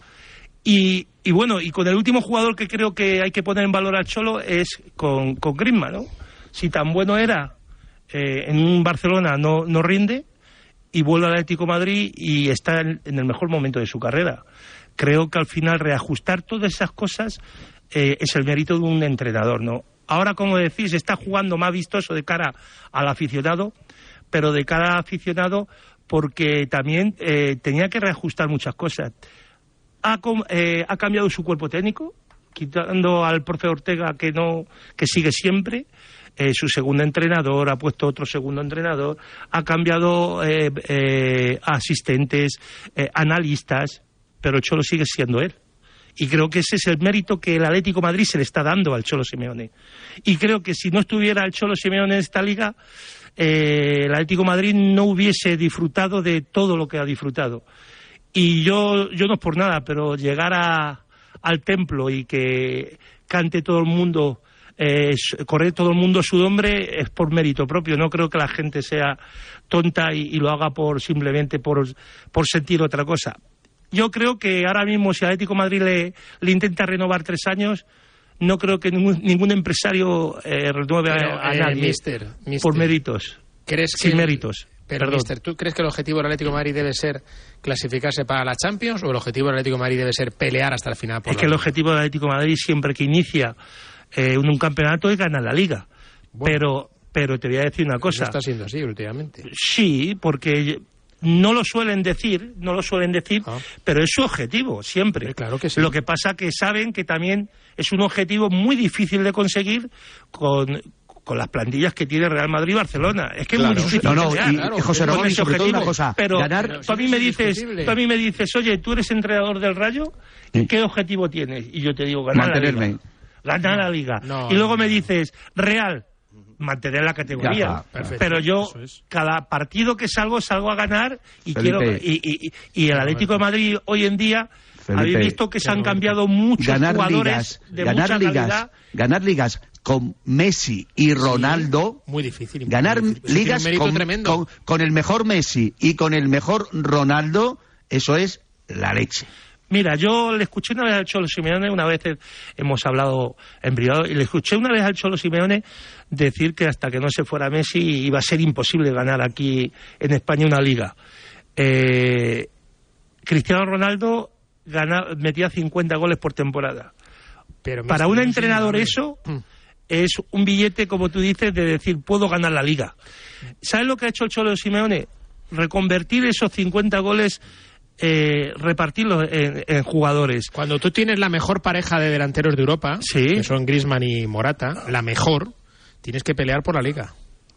[SPEAKER 53] Y, bueno, y con el último jugador que creo que hay que poner en valor al Cholo es con, con Griezmann, ¿no? Si tan bueno era eh, en un Barcelona no, no rinde y vuelve al Atlético Madrid y está en, en el mejor momento de su carrera. Creo que al final reajustar todas esas cosas eh, es el mérito de un entrenador, ¿no? Ahora, como decís, está jugando más vistoso de cara al aficionado, pero de cara al aficionado porque también eh, tenía que reajustar muchas cosas ha, eh, ha cambiado su cuerpo técnico, quitando al profe Ortega que no que sigue siempre. eh, su segundo entrenador ha puesto otro segundo entrenador, ha cambiado eh, eh, asistentes, eh, analistas, pero el Cholo sigue siendo él. Y creo que ese es el mérito que el Atlético Madrid se le está dando al Cholo Simeone. Y creo que si no estuviera el Cholo Simeone en esta liga, el Atlético Madrid no hubiese disfrutado de todo lo que ha disfrutado. Y yo, yo no es por nada, pero llegar a, al templo y que cante todo el mundo, eh, correr todo el mundo su nombre es por mérito propio. No creo que la gente sea tonta y, y lo haga por simplemente por, por sentir otra cosa. Yo creo que ahora mismo si Atlético Madrid le, le intenta renovar tres años, no creo que ningún, ningún empresario eh, renueve a,
[SPEAKER 51] Pero,
[SPEAKER 53] a
[SPEAKER 51] eh,
[SPEAKER 53] nadie
[SPEAKER 51] mister, mister,
[SPEAKER 53] por méritos.
[SPEAKER 51] ¿Crees
[SPEAKER 53] sin méritos.
[SPEAKER 51] Pero,
[SPEAKER 53] Perdón.
[SPEAKER 51] mister, ¿tú crees que el objetivo del Atlético de Madrid debe ser clasificarse para la Champions o el objetivo del Atlético de Madrid debe ser pelear hasta el final? Por
[SPEAKER 53] Es que el objetivo del Atlético de Madrid siempre que inicia eh, un, un campeonato es ganar la liga. Pero, pero te voy a decir una
[SPEAKER 51] Eso
[SPEAKER 53] cosa.
[SPEAKER 51] está siendo así últimamente.
[SPEAKER 53] Sí, porque no lo suelen decir, no lo suelen decir, pero es su objetivo siempre.
[SPEAKER 51] Ah. claro que sí.
[SPEAKER 53] Lo que pasa que saben que también es un objetivo muy difícil de conseguir con con las plantillas que tiene Real Madrid y Barcelona. Es que es
[SPEAKER 54] Claro.
[SPEAKER 53] muy difícil
[SPEAKER 54] No, no, y- y José
[SPEAKER 53] con
[SPEAKER 54] Ramón, y
[SPEAKER 53] ese
[SPEAKER 54] sobre todo una
[SPEAKER 53] objetivo.
[SPEAKER 54] cosa,
[SPEAKER 53] Pero
[SPEAKER 54] ganar-
[SPEAKER 53] tú a mí me dices, tú a mí me dices, oye, tú eres entrenador del Rayo, ¿qué objetivo tienes? Y yo te digo, ganar la
[SPEAKER 52] Mantenerme.
[SPEAKER 53] liga. Ganar la liga.
[SPEAKER 52] No,
[SPEAKER 53] y luego me dices, Real, mantener la categoría.
[SPEAKER 52] perfecto,
[SPEAKER 53] Pero yo,
[SPEAKER 52] es.
[SPEAKER 53] cada partido que salgo, salgo a ganar y
[SPEAKER 52] Felipe.
[SPEAKER 53] quiero y, y- y- y el Atlético de Madrid hoy en día
[SPEAKER 52] Felipe,
[SPEAKER 53] habéis visto que se han cambiado muchos
[SPEAKER 54] ganar
[SPEAKER 53] jugadores
[SPEAKER 54] ligas,
[SPEAKER 53] de
[SPEAKER 54] ganar
[SPEAKER 53] mucha
[SPEAKER 54] ligas,
[SPEAKER 53] calidad.
[SPEAKER 54] ganar ligas con Messi y Ronaldo,
[SPEAKER 51] Muy difícil.
[SPEAKER 54] ganar
[SPEAKER 51] muy difícil.
[SPEAKER 54] Ligas con,
[SPEAKER 51] tremendo.
[SPEAKER 54] con- con el mejor Messi y con el mejor Ronaldo, eso es la leche.
[SPEAKER 53] Mira, yo le escuché una vez al Cholo Simeone, una vez hemos hablado en privado, y le escuché una vez al Cholo Simeone decir que hasta que no se fuera Messi iba a ser imposible ganar aquí en España una liga. Eh, Cristiano Ronaldo metía 50 goles por temporada.
[SPEAKER 51] Pero
[SPEAKER 53] Para un entrenador eso es un billete, como tú dices, de decir, puedo ganar la liga. ¿Sabes lo que ha hecho el Cholo Simeone? Reconvertir esos 50 goles, eh, repartirlos en, en jugadores.
[SPEAKER 51] Cuando tú tienes la mejor pareja de delanteros de Europa,
[SPEAKER 53] Sí.
[SPEAKER 51] que son Griezmann y Morata, la mejor, tienes que pelear por la liga.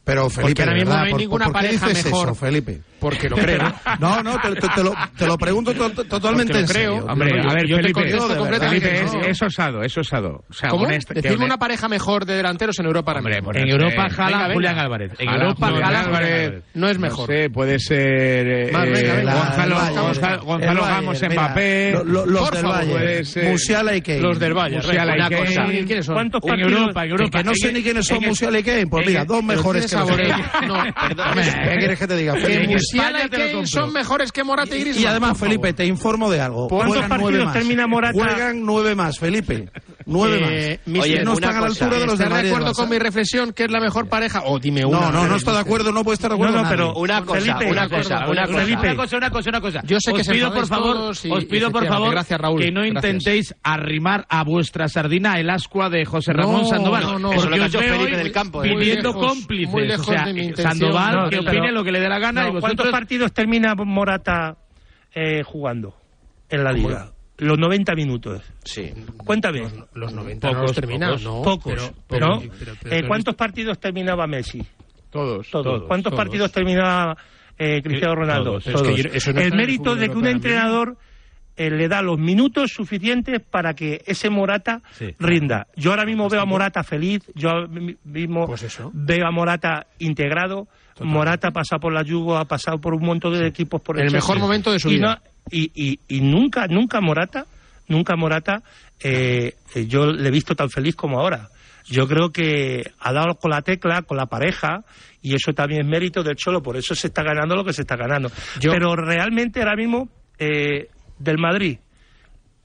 [SPEAKER 46] Pero Felipe,
[SPEAKER 51] Porque ahora mismo
[SPEAKER 46] verdad,
[SPEAKER 51] no hay
[SPEAKER 46] ¿por-
[SPEAKER 51] ninguna
[SPEAKER 46] por qué
[SPEAKER 51] pareja
[SPEAKER 46] dices
[SPEAKER 51] mejor.
[SPEAKER 46] eso, Felipe?
[SPEAKER 51] Porque lo creo.
[SPEAKER 46] No, no, te, te- te lo, te lo pregunto to- to- totalmente
[SPEAKER 51] Porque
[SPEAKER 46] en
[SPEAKER 51] lo creo.
[SPEAKER 46] serio.
[SPEAKER 28] Hombre,
[SPEAKER 51] Yo-
[SPEAKER 28] a ver,
[SPEAKER 51] yo te
[SPEAKER 28] Felipe,
[SPEAKER 51] contesto
[SPEAKER 46] de verdad.
[SPEAKER 51] completamente
[SPEAKER 28] Felipe, es,
[SPEAKER 51] no.
[SPEAKER 28] es osado, es osado. O sea,
[SPEAKER 51] ¿Cómo?
[SPEAKER 28] honesta-
[SPEAKER 51] Decirme una pareja mejor de delanteros en Europa ahora mismo.
[SPEAKER 4] En Europa, Haaland,
[SPEAKER 51] venga.
[SPEAKER 4] Julián Álvarez. En Europa,
[SPEAKER 28] Julián
[SPEAKER 4] Haaland,
[SPEAKER 28] Álvarez.
[SPEAKER 51] No es mejor.
[SPEAKER 28] No sé, puede ser eh,
[SPEAKER 46] Más, venga,
[SPEAKER 28] eh,
[SPEAKER 46] venga,
[SPEAKER 28] Gonzalo, Gonzalo, Gonzalo Ramos, Mbappé.
[SPEAKER 46] lo- lo- los del
[SPEAKER 28] ser.
[SPEAKER 46] Musiala y Kane.
[SPEAKER 51] Los del Bayern.
[SPEAKER 28] Musiala y Kane.
[SPEAKER 51] cosa. ¿Quiénes son?
[SPEAKER 53] ¿Cuántos
[SPEAKER 4] En
[SPEAKER 53] partidos?
[SPEAKER 4] Europa, en Europa.
[SPEAKER 46] Que no sé
[SPEAKER 4] En-
[SPEAKER 46] ni quiénes son
[SPEAKER 4] en-
[SPEAKER 46] Musiala y Kane. Pues mira, dos mejores que Kane.
[SPEAKER 51] No,
[SPEAKER 46] ¿Qué quieres que te diga?
[SPEAKER 51] que Musiala y Kane son mejores que Morata y Griezmann.
[SPEAKER 46] y además. Felipe, te informo de algo.
[SPEAKER 53] ¿Cuántos partidos termina Morata?
[SPEAKER 46] Juegan nueve más, Felipe. Nueve
[SPEAKER 51] Eh,
[SPEAKER 46] más.
[SPEAKER 50] Oye,
[SPEAKER 46] no están a la altura de los de
[SPEAKER 51] ¿Estás de acuerdo con mi reflexión que es la mejor pareja? O dime una.
[SPEAKER 46] No, no, no está de acuerdo, no puede estar de acuerdo.
[SPEAKER 53] No, pero
[SPEAKER 50] Una cosa,
[SPEAKER 53] Felipe,
[SPEAKER 50] una cosa, una cosa.
[SPEAKER 4] Una cosa, una cosa, una cosa.
[SPEAKER 51] Yo sé que
[SPEAKER 4] os
[SPEAKER 51] se
[SPEAKER 4] pido, por favor, os pido, por favor,
[SPEAKER 51] gracias, Raúl,
[SPEAKER 4] que no
[SPEAKER 51] gracias.
[SPEAKER 4] intentéis arrimar a vuestra sardina el ascua de José Ramón
[SPEAKER 51] No,
[SPEAKER 4] Sandoval.
[SPEAKER 51] no, no.
[SPEAKER 4] porque
[SPEAKER 50] Eso es lo que ha
[SPEAKER 4] os
[SPEAKER 50] hecho
[SPEAKER 4] veo
[SPEAKER 50] Felipe
[SPEAKER 4] hoy
[SPEAKER 50] del Campo, ¿eh?
[SPEAKER 4] Pidiendo cómplices. o sea. Sandoval, que opine lo que le dé la gana. Y
[SPEAKER 53] ¿Cuántos
[SPEAKER 4] vosotros...
[SPEAKER 53] partidos termina Morata eh, jugando en la liga? Los 90 minutos.
[SPEAKER 50] Sí.
[SPEAKER 53] Cuéntame.
[SPEAKER 51] Los 90 no los termina,
[SPEAKER 4] pocos,
[SPEAKER 51] no.
[SPEAKER 53] Pocos.
[SPEAKER 51] pero-
[SPEAKER 53] pero,
[SPEAKER 51] pero- pero-
[SPEAKER 53] eh,
[SPEAKER 51] pero-
[SPEAKER 53] ¿Cuántos partidos terminaba Messi?
[SPEAKER 28] Todos.
[SPEAKER 53] Todos. ¿Cuántos partidos terminaba eh, Cristiano Ronaldo?
[SPEAKER 4] todos.
[SPEAKER 51] Pero es que
[SPEAKER 53] Todos.
[SPEAKER 51] yo- eso no
[SPEAKER 53] el
[SPEAKER 51] el
[SPEAKER 53] mérito de que un entrenador eh, le da los minutos suficientes para que ese Morata
[SPEAKER 4] Sí.
[SPEAKER 53] rinda. Yo ahora mismo veo a Morata feliz, yo mismo
[SPEAKER 51] Pues eso.
[SPEAKER 53] veo a Morata integrado. Morata ha pasado por la Jugo, ha pasado por un montón de equipos por
[SPEAKER 51] En el
[SPEAKER 53] Chelsea.
[SPEAKER 51] mejor momento de su
[SPEAKER 53] y
[SPEAKER 51] vida.
[SPEAKER 53] no- y, y- y nunca, nunca Morata, nunca Morata, eh, eh, yo le he visto tan feliz como ahora. Yo creo que ha dado con la tecla, con la pareja, y eso también es mérito del Cholo, por eso se está ganando lo que se está ganando.
[SPEAKER 51] Yo-
[SPEAKER 53] Pero realmente ahora mismo, eh, del Madrid,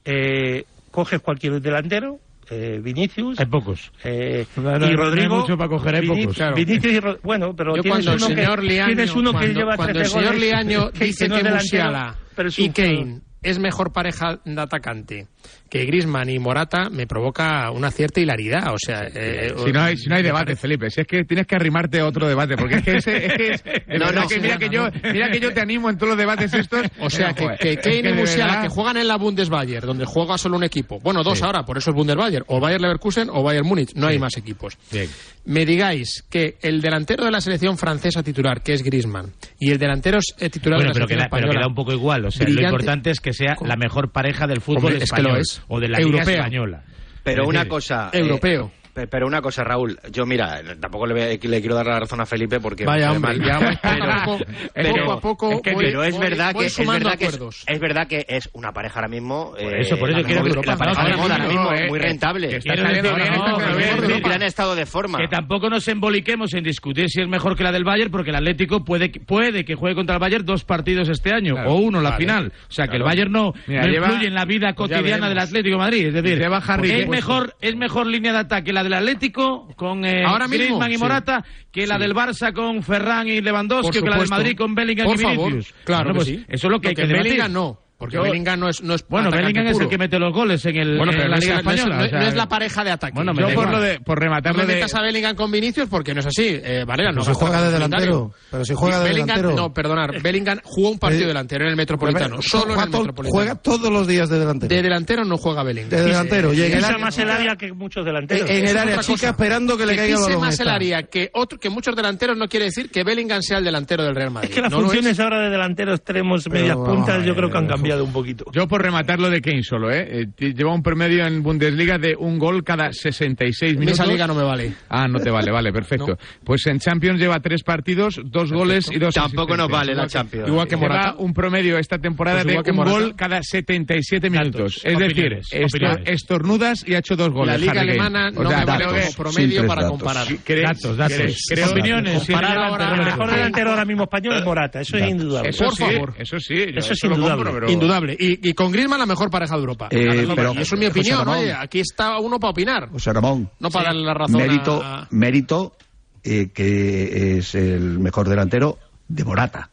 [SPEAKER 53] eh, coges cualquier delantero, eh, Vinicius,
[SPEAKER 4] Hay pocos.
[SPEAKER 53] eh,
[SPEAKER 4] No, no, no
[SPEAKER 53] y
[SPEAKER 4] hay
[SPEAKER 53] Rodrigo.
[SPEAKER 4] mucho para coger, hay pocos. Claro.
[SPEAKER 53] Vinicius y Ro- bueno, pero
[SPEAKER 51] Yo
[SPEAKER 53] tienes
[SPEAKER 51] cuando el
[SPEAKER 53] uno,
[SPEAKER 51] señor
[SPEAKER 53] que,
[SPEAKER 51] Liaño,
[SPEAKER 53] tienes uno que
[SPEAKER 51] cuando,
[SPEAKER 53] lleva
[SPEAKER 51] cuando
[SPEAKER 53] 13
[SPEAKER 51] el señor
[SPEAKER 53] goles,
[SPEAKER 51] Liaño
[SPEAKER 53] que- que
[SPEAKER 51] dice
[SPEAKER 53] no
[SPEAKER 51] que,
[SPEAKER 53] delantero,
[SPEAKER 51] Musiala y Kane es mejor pareja de atacante que Griezmann y Morata, me provoca una cierta hilaridad. O sea, eh,
[SPEAKER 28] Si no hay, si no hay debate, Felipe, si es que tienes que arrimarte a otro debate, porque es que ese, es que es,
[SPEAKER 50] No,
[SPEAKER 28] que mira que yo, mira que yo te animo en todos los debates estos.
[SPEAKER 51] O sea, que, que
[SPEAKER 28] es
[SPEAKER 51] Kane
[SPEAKER 28] que
[SPEAKER 51] y Musiala,
[SPEAKER 28] verdad-
[SPEAKER 51] que juegan en la Bundesbayern, donde juega solo un equipo. Bueno, dos
[SPEAKER 28] Sí.
[SPEAKER 51] ahora, por eso es Bundesbayern. O Bayern Leverkusen o Bayern Múnich. No hay más equipos.
[SPEAKER 28] Bien.
[SPEAKER 51] Me digáis que el delantero de la selección francesa titular, que es Griezmann, y el delantero eh, titular
[SPEAKER 4] Bueno,
[SPEAKER 51] de la
[SPEAKER 4] pero,
[SPEAKER 51] selección
[SPEAKER 4] da, pero que
[SPEAKER 51] española,
[SPEAKER 4] da un poco igual. O sea, lo importante es que sea la mejor pareja del fútbol
[SPEAKER 51] Hombre, es que
[SPEAKER 4] español.
[SPEAKER 51] lo es.
[SPEAKER 4] O de la Liga
[SPEAKER 51] Europea.
[SPEAKER 4] Española.
[SPEAKER 50] Pero
[SPEAKER 4] Es
[SPEAKER 50] una
[SPEAKER 4] decir,
[SPEAKER 50] cosa. eh,
[SPEAKER 51] Europeo.
[SPEAKER 50] pe- pero una cosa, Raúl. Yo, mira, tampoco le, voy a- le quiero dar la razón a Felipe porque.
[SPEAKER 51] Vaya, hombre,
[SPEAKER 50] mal.
[SPEAKER 51] ya
[SPEAKER 50] pero,
[SPEAKER 51] poco,
[SPEAKER 50] pero-
[SPEAKER 51] poco a poco
[SPEAKER 50] es que-
[SPEAKER 51] voy-
[SPEAKER 50] pero es
[SPEAKER 51] voy-
[SPEAKER 50] verdad
[SPEAKER 51] voy
[SPEAKER 50] que es verdad que es, verdad que es una pareja ahora mismo.
[SPEAKER 4] Por eso, por eso quiero
[SPEAKER 50] la pareja
[SPEAKER 4] ahora
[SPEAKER 50] de moda ahora
[SPEAKER 4] mismo, eh,
[SPEAKER 50] muy
[SPEAKER 4] eh,
[SPEAKER 50] rentable. en gran estado de forma.
[SPEAKER 4] Que tampoco nos emboliquemos en discutir si es mejor que la del Bayern, porque el Atlético puede, que- puede que juegue contra el Bayern dos partidos este año,
[SPEAKER 28] Claro.
[SPEAKER 4] o uno la
[SPEAKER 28] Vale.
[SPEAKER 4] final. O sea, que el. Bayern no,
[SPEAKER 28] Mira,
[SPEAKER 4] no
[SPEAKER 28] lleva-
[SPEAKER 4] influye en la vida
[SPEAKER 28] pues
[SPEAKER 4] cotidiana del. Atlético de Madrid. Es decir, es mejor, es mejor línea de ataque la del Atlético con eh,
[SPEAKER 51] Ahora mismo,
[SPEAKER 4] Griezmann y
[SPEAKER 51] sí.
[SPEAKER 4] Morata que la
[SPEAKER 51] Sí.
[SPEAKER 4] del Barça con Ferran y Lewandowski, que la del. Madrid con Bellingham
[SPEAKER 51] Por
[SPEAKER 4] y
[SPEAKER 51] favor,
[SPEAKER 4] Vinicius.
[SPEAKER 51] claro
[SPEAKER 4] Bueno,
[SPEAKER 51] que
[SPEAKER 4] pues
[SPEAKER 51] sí.
[SPEAKER 4] Eso es lo que hay
[SPEAKER 51] Porque
[SPEAKER 4] que debatir.
[SPEAKER 51] Bellingham no. Porque
[SPEAKER 4] Yo-
[SPEAKER 51] Bellingham no es, no es
[SPEAKER 4] Bueno, Bellingham es
[SPEAKER 51] puro.
[SPEAKER 4] el que mete los goles en, el,
[SPEAKER 51] Bueno,
[SPEAKER 4] en
[SPEAKER 51] pero
[SPEAKER 4] la
[SPEAKER 51] no es,
[SPEAKER 4] Liga
[SPEAKER 51] no es-
[SPEAKER 4] Española.
[SPEAKER 51] no-
[SPEAKER 4] o sea,
[SPEAKER 51] no es la pareja de ataque.
[SPEAKER 4] Bueno,
[SPEAKER 51] Yo por lo de
[SPEAKER 28] por
[SPEAKER 51] no
[SPEAKER 28] rematarlo
[SPEAKER 51] me
[SPEAKER 28] de...
[SPEAKER 51] metas a Bellingham con Vinicius porque no es así. Eh, Valera, no
[SPEAKER 46] Pero si juega de delantero, pero si juega de
[SPEAKER 51] Bellingham,
[SPEAKER 46] delantero.
[SPEAKER 51] No, perdonar. Bellingham jugó un partido
[SPEAKER 46] Eh,
[SPEAKER 51] delantero en el Metropolitano. Solo en el Metropolitano.
[SPEAKER 46] juega todos los días de delantero.
[SPEAKER 51] De delantero no juega Bellingham.
[SPEAKER 46] De delantero,
[SPEAKER 51] Y-
[SPEAKER 46] y en el
[SPEAKER 53] Pisa
[SPEAKER 46] área-
[SPEAKER 53] más el área que muchos delanteros.
[SPEAKER 46] En el
[SPEAKER 51] es
[SPEAKER 46] área chica esperando que le caiga el balón.
[SPEAKER 51] más el área que, muchos delanteros no quiere decir que Bellingham sea el delantero del Real Madrid.
[SPEAKER 53] Es que las
[SPEAKER 51] No
[SPEAKER 53] funciones
[SPEAKER 51] es.
[SPEAKER 53] ahora de delantero extremos, medias puntas, yo creo que han
[SPEAKER 46] ver,
[SPEAKER 53] cambiado un poquito.
[SPEAKER 28] Yo por rematar lo de Kane solo, ¿eh? Eh, Lleva un promedio en Bundesliga de un gol cada 66
[SPEAKER 51] En
[SPEAKER 28] minutos.
[SPEAKER 51] esa liga no me vale.
[SPEAKER 28] Ah, no te vale, vale, perfecto. Pues en Champions lleva tres partidos, dos goles y dos
[SPEAKER 50] Tampoco nos vale la Champions.
[SPEAKER 51] Igual que
[SPEAKER 28] Lleva
[SPEAKER 51] Morata.
[SPEAKER 28] un promedio esta temporada
[SPEAKER 51] Pues
[SPEAKER 28] de un
[SPEAKER 51] Morata.
[SPEAKER 28] gol cada 77 minutos. Es decir,
[SPEAKER 4] Opiniones,
[SPEAKER 28] esto-
[SPEAKER 4] opiniones.
[SPEAKER 28] estornudas y ha hecho dos goles.
[SPEAKER 51] La liga
[SPEAKER 28] Harry
[SPEAKER 51] alemana
[SPEAKER 28] O
[SPEAKER 51] no
[SPEAKER 28] sea,
[SPEAKER 51] me vale como promedio para
[SPEAKER 52] datos.
[SPEAKER 51] comparar.
[SPEAKER 28] ¿crees-
[SPEAKER 4] Datos, datos.
[SPEAKER 28] crees- creo-
[SPEAKER 4] Opiniones.
[SPEAKER 51] Comparar ahora-
[SPEAKER 53] el mejor delantero ahora mismo español es Morata, eso es indudable.
[SPEAKER 28] Eso
[SPEAKER 51] Por
[SPEAKER 28] sí,
[SPEAKER 51] favor.
[SPEAKER 28] eso sí. yo
[SPEAKER 53] Eso es indudable.
[SPEAKER 51] Indudable. Y, y con Griezmann la mejor pareja de Europa.
[SPEAKER 52] Eh,
[SPEAKER 51] Claro,
[SPEAKER 52] pero-
[SPEAKER 51] y eso es mi opinión.
[SPEAKER 52] Ramón.
[SPEAKER 51] Oye, aquí está uno para opinar.
[SPEAKER 52] José Ramón.
[SPEAKER 51] No para darle la razón
[SPEAKER 52] Mérito,
[SPEAKER 51] a-
[SPEAKER 52] mérito eh, que es el mejor delantero de Morata.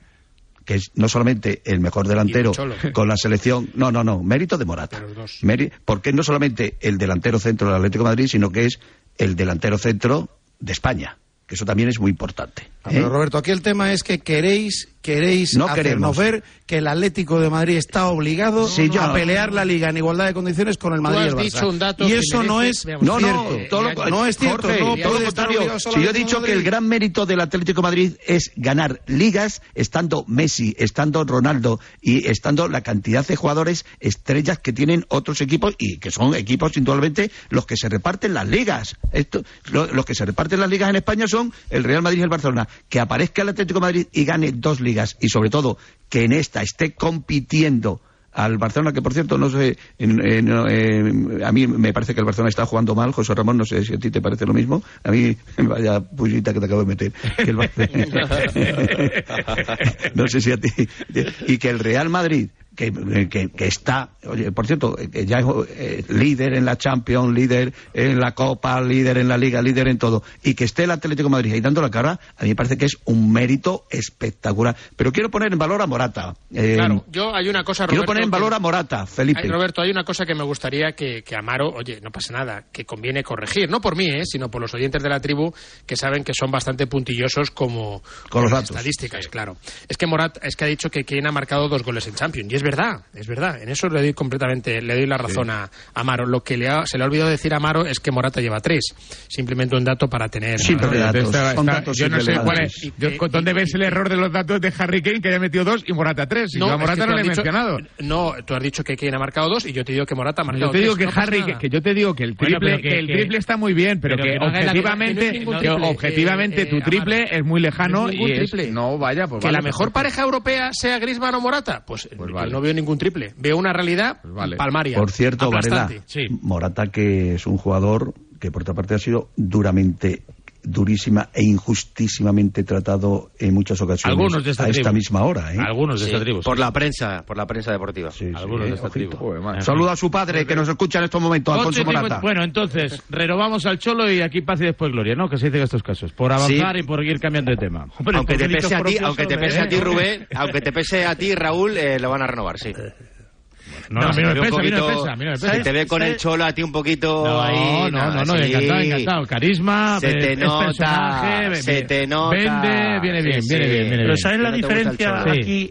[SPEAKER 52] Que es no solamente el mejor delantero con la selección. No, no, no. Mérito de Morata. porque es no solamente el delantero centro del Atlético de Madrid, sino que es el delantero centro de España. Que eso también es muy importante.
[SPEAKER 46] Ah, Pero
[SPEAKER 52] ¿eh?
[SPEAKER 46] Roberto, aquí el tema es que queréis, queréis
[SPEAKER 52] No
[SPEAKER 46] hacernos
[SPEAKER 52] queremos.
[SPEAKER 46] ver que el Atlético de Madrid está obligado
[SPEAKER 52] Sí, yo
[SPEAKER 46] a
[SPEAKER 52] no.
[SPEAKER 46] pelear la liga en igualdad de condiciones con el Madrid y
[SPEAKER 51] has
[SPEAKER 46] el Barça.
[SPEAKER 51] dicho un dato
[SPEAKER 46] y
[SPEAKER 51] que
[SPEAKER 46] eso no es
[SPEAKER 52] No, no,
[SPEAKER 46] cierto.
[SPEAKER 52] todo lo,
[SPEAKER 46] no es cierto.
[SPEAKER 52] Jorge,
[SPEAKER 46] no
[SPEAKER 52] todo
[SPEAKER 46] puede
[SPEAKER 52] lo
[SPEAKER 46] estar
[SPEAKER 52] contrario.
[SPEAKER 46] obligado
[SPEAKER 52] Si yo he dicho que el gran mérito del Atlético de Madrid es ganar ligas, estando Messi, estando Ronaldo y estando la cantidad de jugadores estrellas que tienen otros equipos y que son equipos indudablemente los que se reparten las ligas. Esto, lo- los que se reparten las ligas en España son el Real Madrid y el Barcelona. Que aparezca el Atlético de Madrid y gane dos ligas y sobre todo que en esta esté compitiendo al Barcelona, que por cierto, no sé, en- en- a mí me parece que el Barcelona está jugando mal, José Ramón, no sé si a ti te parece lo mismo, a mí, vaya pullita que te acabo de meter, que el Barcelona- no sé si a ti, y que el Real Madrid, que, que, que está, oye, por cierto, que ya es eh, líder en la Champions, líder en la Copa, líder en la Liga, líder en todo, y que esté el Atlético de Madrid ahí dando la cara, a mí me parece que es un mérito espectacular. Pero quiero poner en valor a Morata. Eh,
[SPEAKER 51] Claro, yo hay una cosa,
[SPEAKER 52] Quiero
[SPEAKER 51] Roberto,
[SPEAKER 52] poner en valor a Morata, Felipe.
[SPEAKER 51] Roberto, hay una cosa que me gustaría que, que Amaro, oye, no pasa nada, que conviene corregir, no por mí, ¿eh? sino por los oyentes de la tribu que saben que son bastante puntillosos como
[SPEAKER 52] Con los datos.
[SPEAKER 51] estadísticas, claro. Es que Morat, es que ha dicho que quien ha marcado dos goles en Champions, y es verdad, es verdad, en eso le doy completamente, le doy la razón a Amaro. Lo que le ha- se le ha olvidado decir a Amaro es que Morata lleva tres, simplemente un dato para tener.
[SPEAKER 52] Siempre
[SPEAKER 28] Oye,
[SPEAKER 52] datos,
[SPEAKER 28] está-
[SPEAKER 52] son
[SPEAKER 28] está-
[SPEAKER 52] datos
[SPEAKER 28] yo no sé cuál es. yo- ¿Dónde ves el error de los datos de Harry Kane que haya metido dos y Morata tres? Y yo a
[SPEAKER 51] es que
[SPEAKER 28] Morata no le he
[SPEAKER 51] dicho-
[SPEAKER 28] mencionado.
[SPEAKER 51] No, tú has dicho que quien ha marcado dos y yo te digo que Morata ha marcado
[SPEAKER 28] Yo te digo
[SPEAKER 51] tres,
[SPEAKER 28] que
[SPEAKER 51] no
[SPEAKER 28] Harry, que, que yo te digo que el triple,
[SPEAKER 4] pero que-
[SPEAKER 28] que el
[SPEAKER 4] que-
[SPEAKER 28] triple está muy bien, pero,
[SPEAKER 4] pero
[SPEAKER 28] que,
[SPEAKER 4] no
[SPEAKER 28] objetivamente,
[SPEAKER 51] no es
[SPEAKER 28] objetivamente
[SPEAKER 51] eh,
[SPEAKER 28] tu
[SPEAKER 51] eh,
[SPEAKER 28] triple es muy lejano
[SPEAKER 51] No es
[SPEAKER 28] y es,
[SPEAKER 51] triple.
[SPEAKER 28] no vaya, pues
[SPEAKER 51] que la mejor pareja europea sea Griezmann o Morata, pues,
[SPEAKER 28] vale.
[SPEAKER 51] No veo ningún triple. Veo una realidad
[SPEAKER 28] vale.
[SPEAKER 51] palmaria.
[SPEAKER 52] Por cierto, Varela,
[SPEAKER 51] aplastante.
[SPEAKER 52] Morata que es un jugador que por otra parte ha sido duramente durísima e injustísimamente tratado en muchas ocasiones
[SPEAKER 4] Algunos de esta
[SPEAKER 52] a esta misma hora. ¿eh?
[SPEAKER 4] Algunos de
[SPEAKER 50] Sí,
[SPEAKER 4] esta tribu.
[SPEAKER 50] por la prensa, por la prensa deportiva.
[SPEAKER 52] Sí, sí,
[SPEAKER 4] Algunos de esta
[SPEAKER 52] ojito.
[SPEAKER 4] tribu.
[SPEAKER 52] Saluda a su padre que nos escucha en estos momentos, Alfonso Morata.
[SPEAKER 4] Bueno, entonces, renovamos al Cholo y aquí paz y después gloria, ¿no? Que se dice en estos casos. Por avanzar
[SPEAKER 50] Sí.
[SPEAKER 4] y por ir cambiando de tema.
[SPEAKER 53] Hombre,
[SPEAKER 50] aunque te pese a ti, aunque te pese a ti,
[SPEAKER 53] ¿eh?
[SPEAKER 50] Rubén, aunque te pese a ti, Raúl, eh, lo van a renovar, sí.
[SPEAKER 4] No, no, a mí no me
[SPEAKER 50] Se te ve
[SPEAKER 4] no no
[SPEAKER 50] Se te con el cholo a ti un poquito
[SPEAKER 4] No,
[SPEAKER 50] ahí.
[SPEAKER 4] no, no, no,
[SPEAKER 50] sí.
[SPEAKER 4] encantado, encantado. Carisma,
[SPEAKER 50] Se
[SPEAKER 4] eh,
[SPEAKER 50] te
[SPEAKER 4] es
[SPEAKER 50] nota, se te nota.
[SPEAKER 4] Vende, viene bien,
[SPEAKER 50] Sí,
[SPEAKER 4] viene
[SPEAKER 50] sí.
[SPEAKER 4] bien, viene
[SPEAKER 53] Pero
[SPEAKER 4] bien.
[SPEAKER 53] ¿sabes la
[SPEAKER 50] no
[SPEAKER 53] diferencia aquí?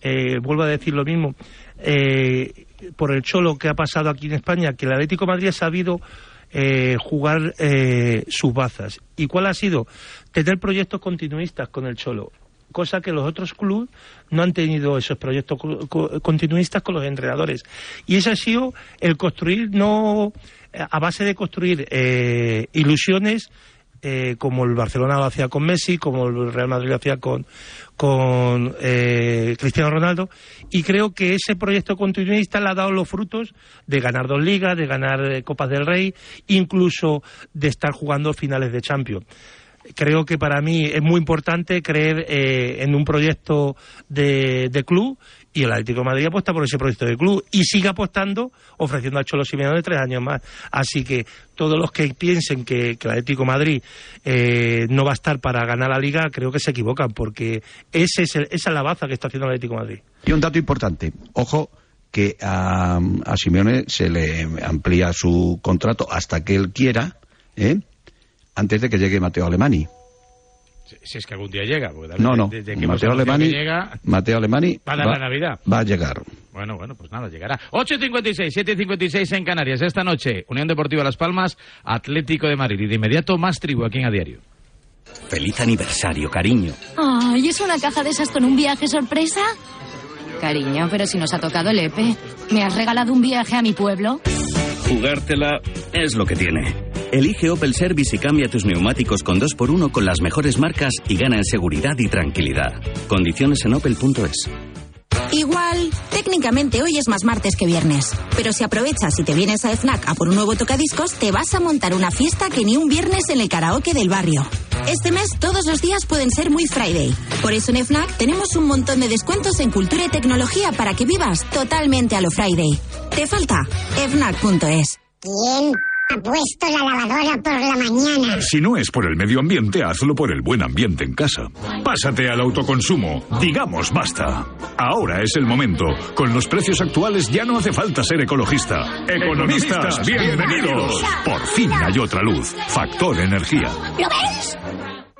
[SPEAKER 53] Eh, vuelvo a decir lo mismo. Eh, por el cholo que ha pasado aquí en España, que el Atlético de Madrid ha sabido eh, jugar eh, sus bazas. ¿Y cuál ha sido? Tener proyectos continuistas con el cholo. Cosa que los otros clubes no han tenido esos proyectos continuistas con los entrenadores. Y ese ha sido el construir, no a base de construir eh, ilusiones eh, como el Barcelona lo hacía con Messi, como el Real Madrid lo hacía con, con eh, Cristiano Ronaldo, y creo que ese proyecto continuista le ha dado los frutos de ganar dos ligas, de ganar eh, Copas del Rey, incluso de estar jugando finales de Champions. Creo que para mí es muy importante creer eh, en un proyecto de, de club y el Atlético Madrid apuesta por ese proyecto de club y sigue apostando ofreciendo al Cholo Simeone tres años más. Así que todos los que piensen que, el Atlético Madrid eh, no va a estar para ganar la Liga, creo que se equivocan porque ese es el- esa es la baza que está haciendo el Atlético Madrid.
[SPEAKER 52] Y un dato importante, ojo, que a, a Simeone se le amplía su contrato hasta que él quiera, ¿eh? Antes de que llegue Mateo Alemani.
[SPEAKER 4] Si, es que algún día llega. porque
[SPEAKER 52] No, no.
[SPEAKER 4] desde que
[SPEAKER 52] Mateo Alemani,
[SPEAKER 4] que llega,
[SPEAKER 52] Mateo Alemani
[SPEAKER 4] va a dar la Navidad.
[SPEAKER 52] va a llegar.
[SPEAKER 4] Bueno, bueno, pues nada, llegará. 8.56, 7.56 en Canarias. Esta noche, Unión Deportiva Las Palmas, Atlético de Madrid. Y de inmediato, más tribu aquí en A Diario.
[SPEAKER 11] Feliz aniversario, cariño.
[SPEAKER 55] Ay, ¿es una caja de esas con un viaje sorpresa? Cariño, pero si nos ha tocado el EPE. ¿Me has regalado un viaje a mi pueblo?
[SPEAKER 11] Jugártela es lo que tiene. Elige Opel Service y cambia tus neumáticos con 2x1 con las mejores marcas y gana en seguridad y tranquilidad. Condiciones en opel.es.
[SPEAKER 49] Igual, técnicamente hoy es más martes que viernes. Pero si aprovechas y te vienes a FNAC a por un nuevo tocadiscos, te vas a montar una fiesta que ni un viernes en el karaoke del barrio. Este mes todos los días pueden ser muy Friday. Por eso en FNAC tenemos un montón de descuentos en cultura y tecnología para que vivas totalmente a lo Friday. ¿Te falta? FNAC.es.
[SPEAKER 56] ¿Quién ha puesto la lavadora por la mañana?
[SPEAKER 57] Si no es por el medio ambiente, hazlo por el buen ambiente en casa. Pásate al autoconsumo. Digamos basta. Ahora es el momento. Con los precios actuales ya no hace falta ser ecologista. Economistas, bienvenidos. Por fin hay otra luz. Factor energía.
[SPEAKER 56] ¿Lo ves?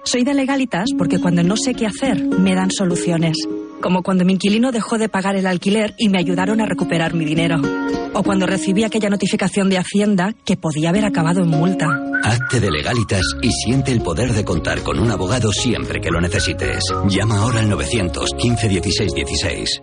[SPEAKER 26] Soy de legalitas porque cuando no sé qué hacer, me dan soluciones. Como cuando mi inquilino dejó de pagar el alquiler y me ayudaron a recuperar mi dinero. O cuando recibí aquella notificación de Hacienda que podía haber acabado en multa.
[SPEAKER 11] Hazte de legalitas y siente el poder de contar con un abogado siempre que lo necesites. Llama ahora al 915 16 16.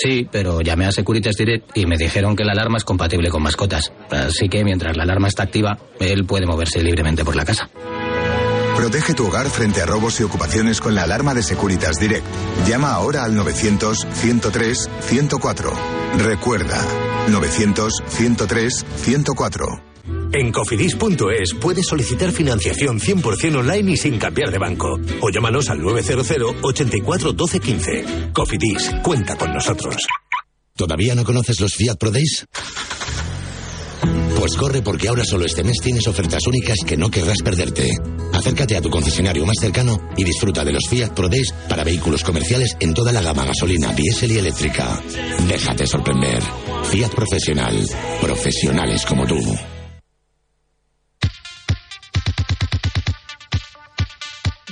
[SPEAKER 58] Sí, pero llamé a Securitas Direct y me dijeron que la alarma es compatible con mascotas. Así que mientras la alarma está activa, él puede moverse libremente por la casa.
[SPEAKER 7] Protege tu hogar frente a robos y ocupaciones con la alarma de Securitas Direct. Llama ahora al 900-103-104. Recuerda, 900-103-104.
[SPEAKER 6] En cofidis.es puedes solicitar financiación 100% online y sin cambiar de banco. O llámanos al 900 84 12 15. Cofidis, cuenta con nosotros.
[SPEAKER 27] ¿Todavía no conoces los Fiat Pro Days? Pues corre porque ahora solo este mes tienes ofertas únicas que no querrás perderte. Acércate a tu concesionario más cercano y disfruta de los Fiat Pro Days para vehículos comerciales en toda la gama gasolina, diésel y eléctrica. Déjate sorprender. Fiat Profesional. Profesionales como tú.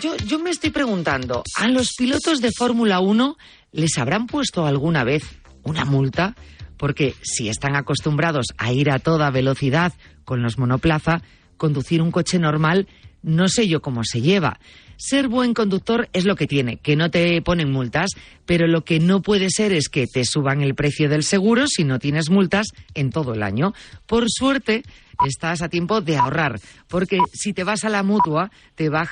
[SPEAKER 12] Yo, yo me estoy preguntando, ¿a los pilotos de Fórmula 1 les habrán puesto alguna vez una multa? Porque si están acostumbrados a ir a toda velocidad con los monoplaza, conducir un coche normal no sé yo cómo se lleva. Ser buen conductor es lo que tiene, que no te ponen multas, pero lo que no puede ser es que te suban el precio del seguro si no tienes multas en todo el año. Por suerte, estás a tiempo de ahorrar, porque si te vas a la mutua, te bajan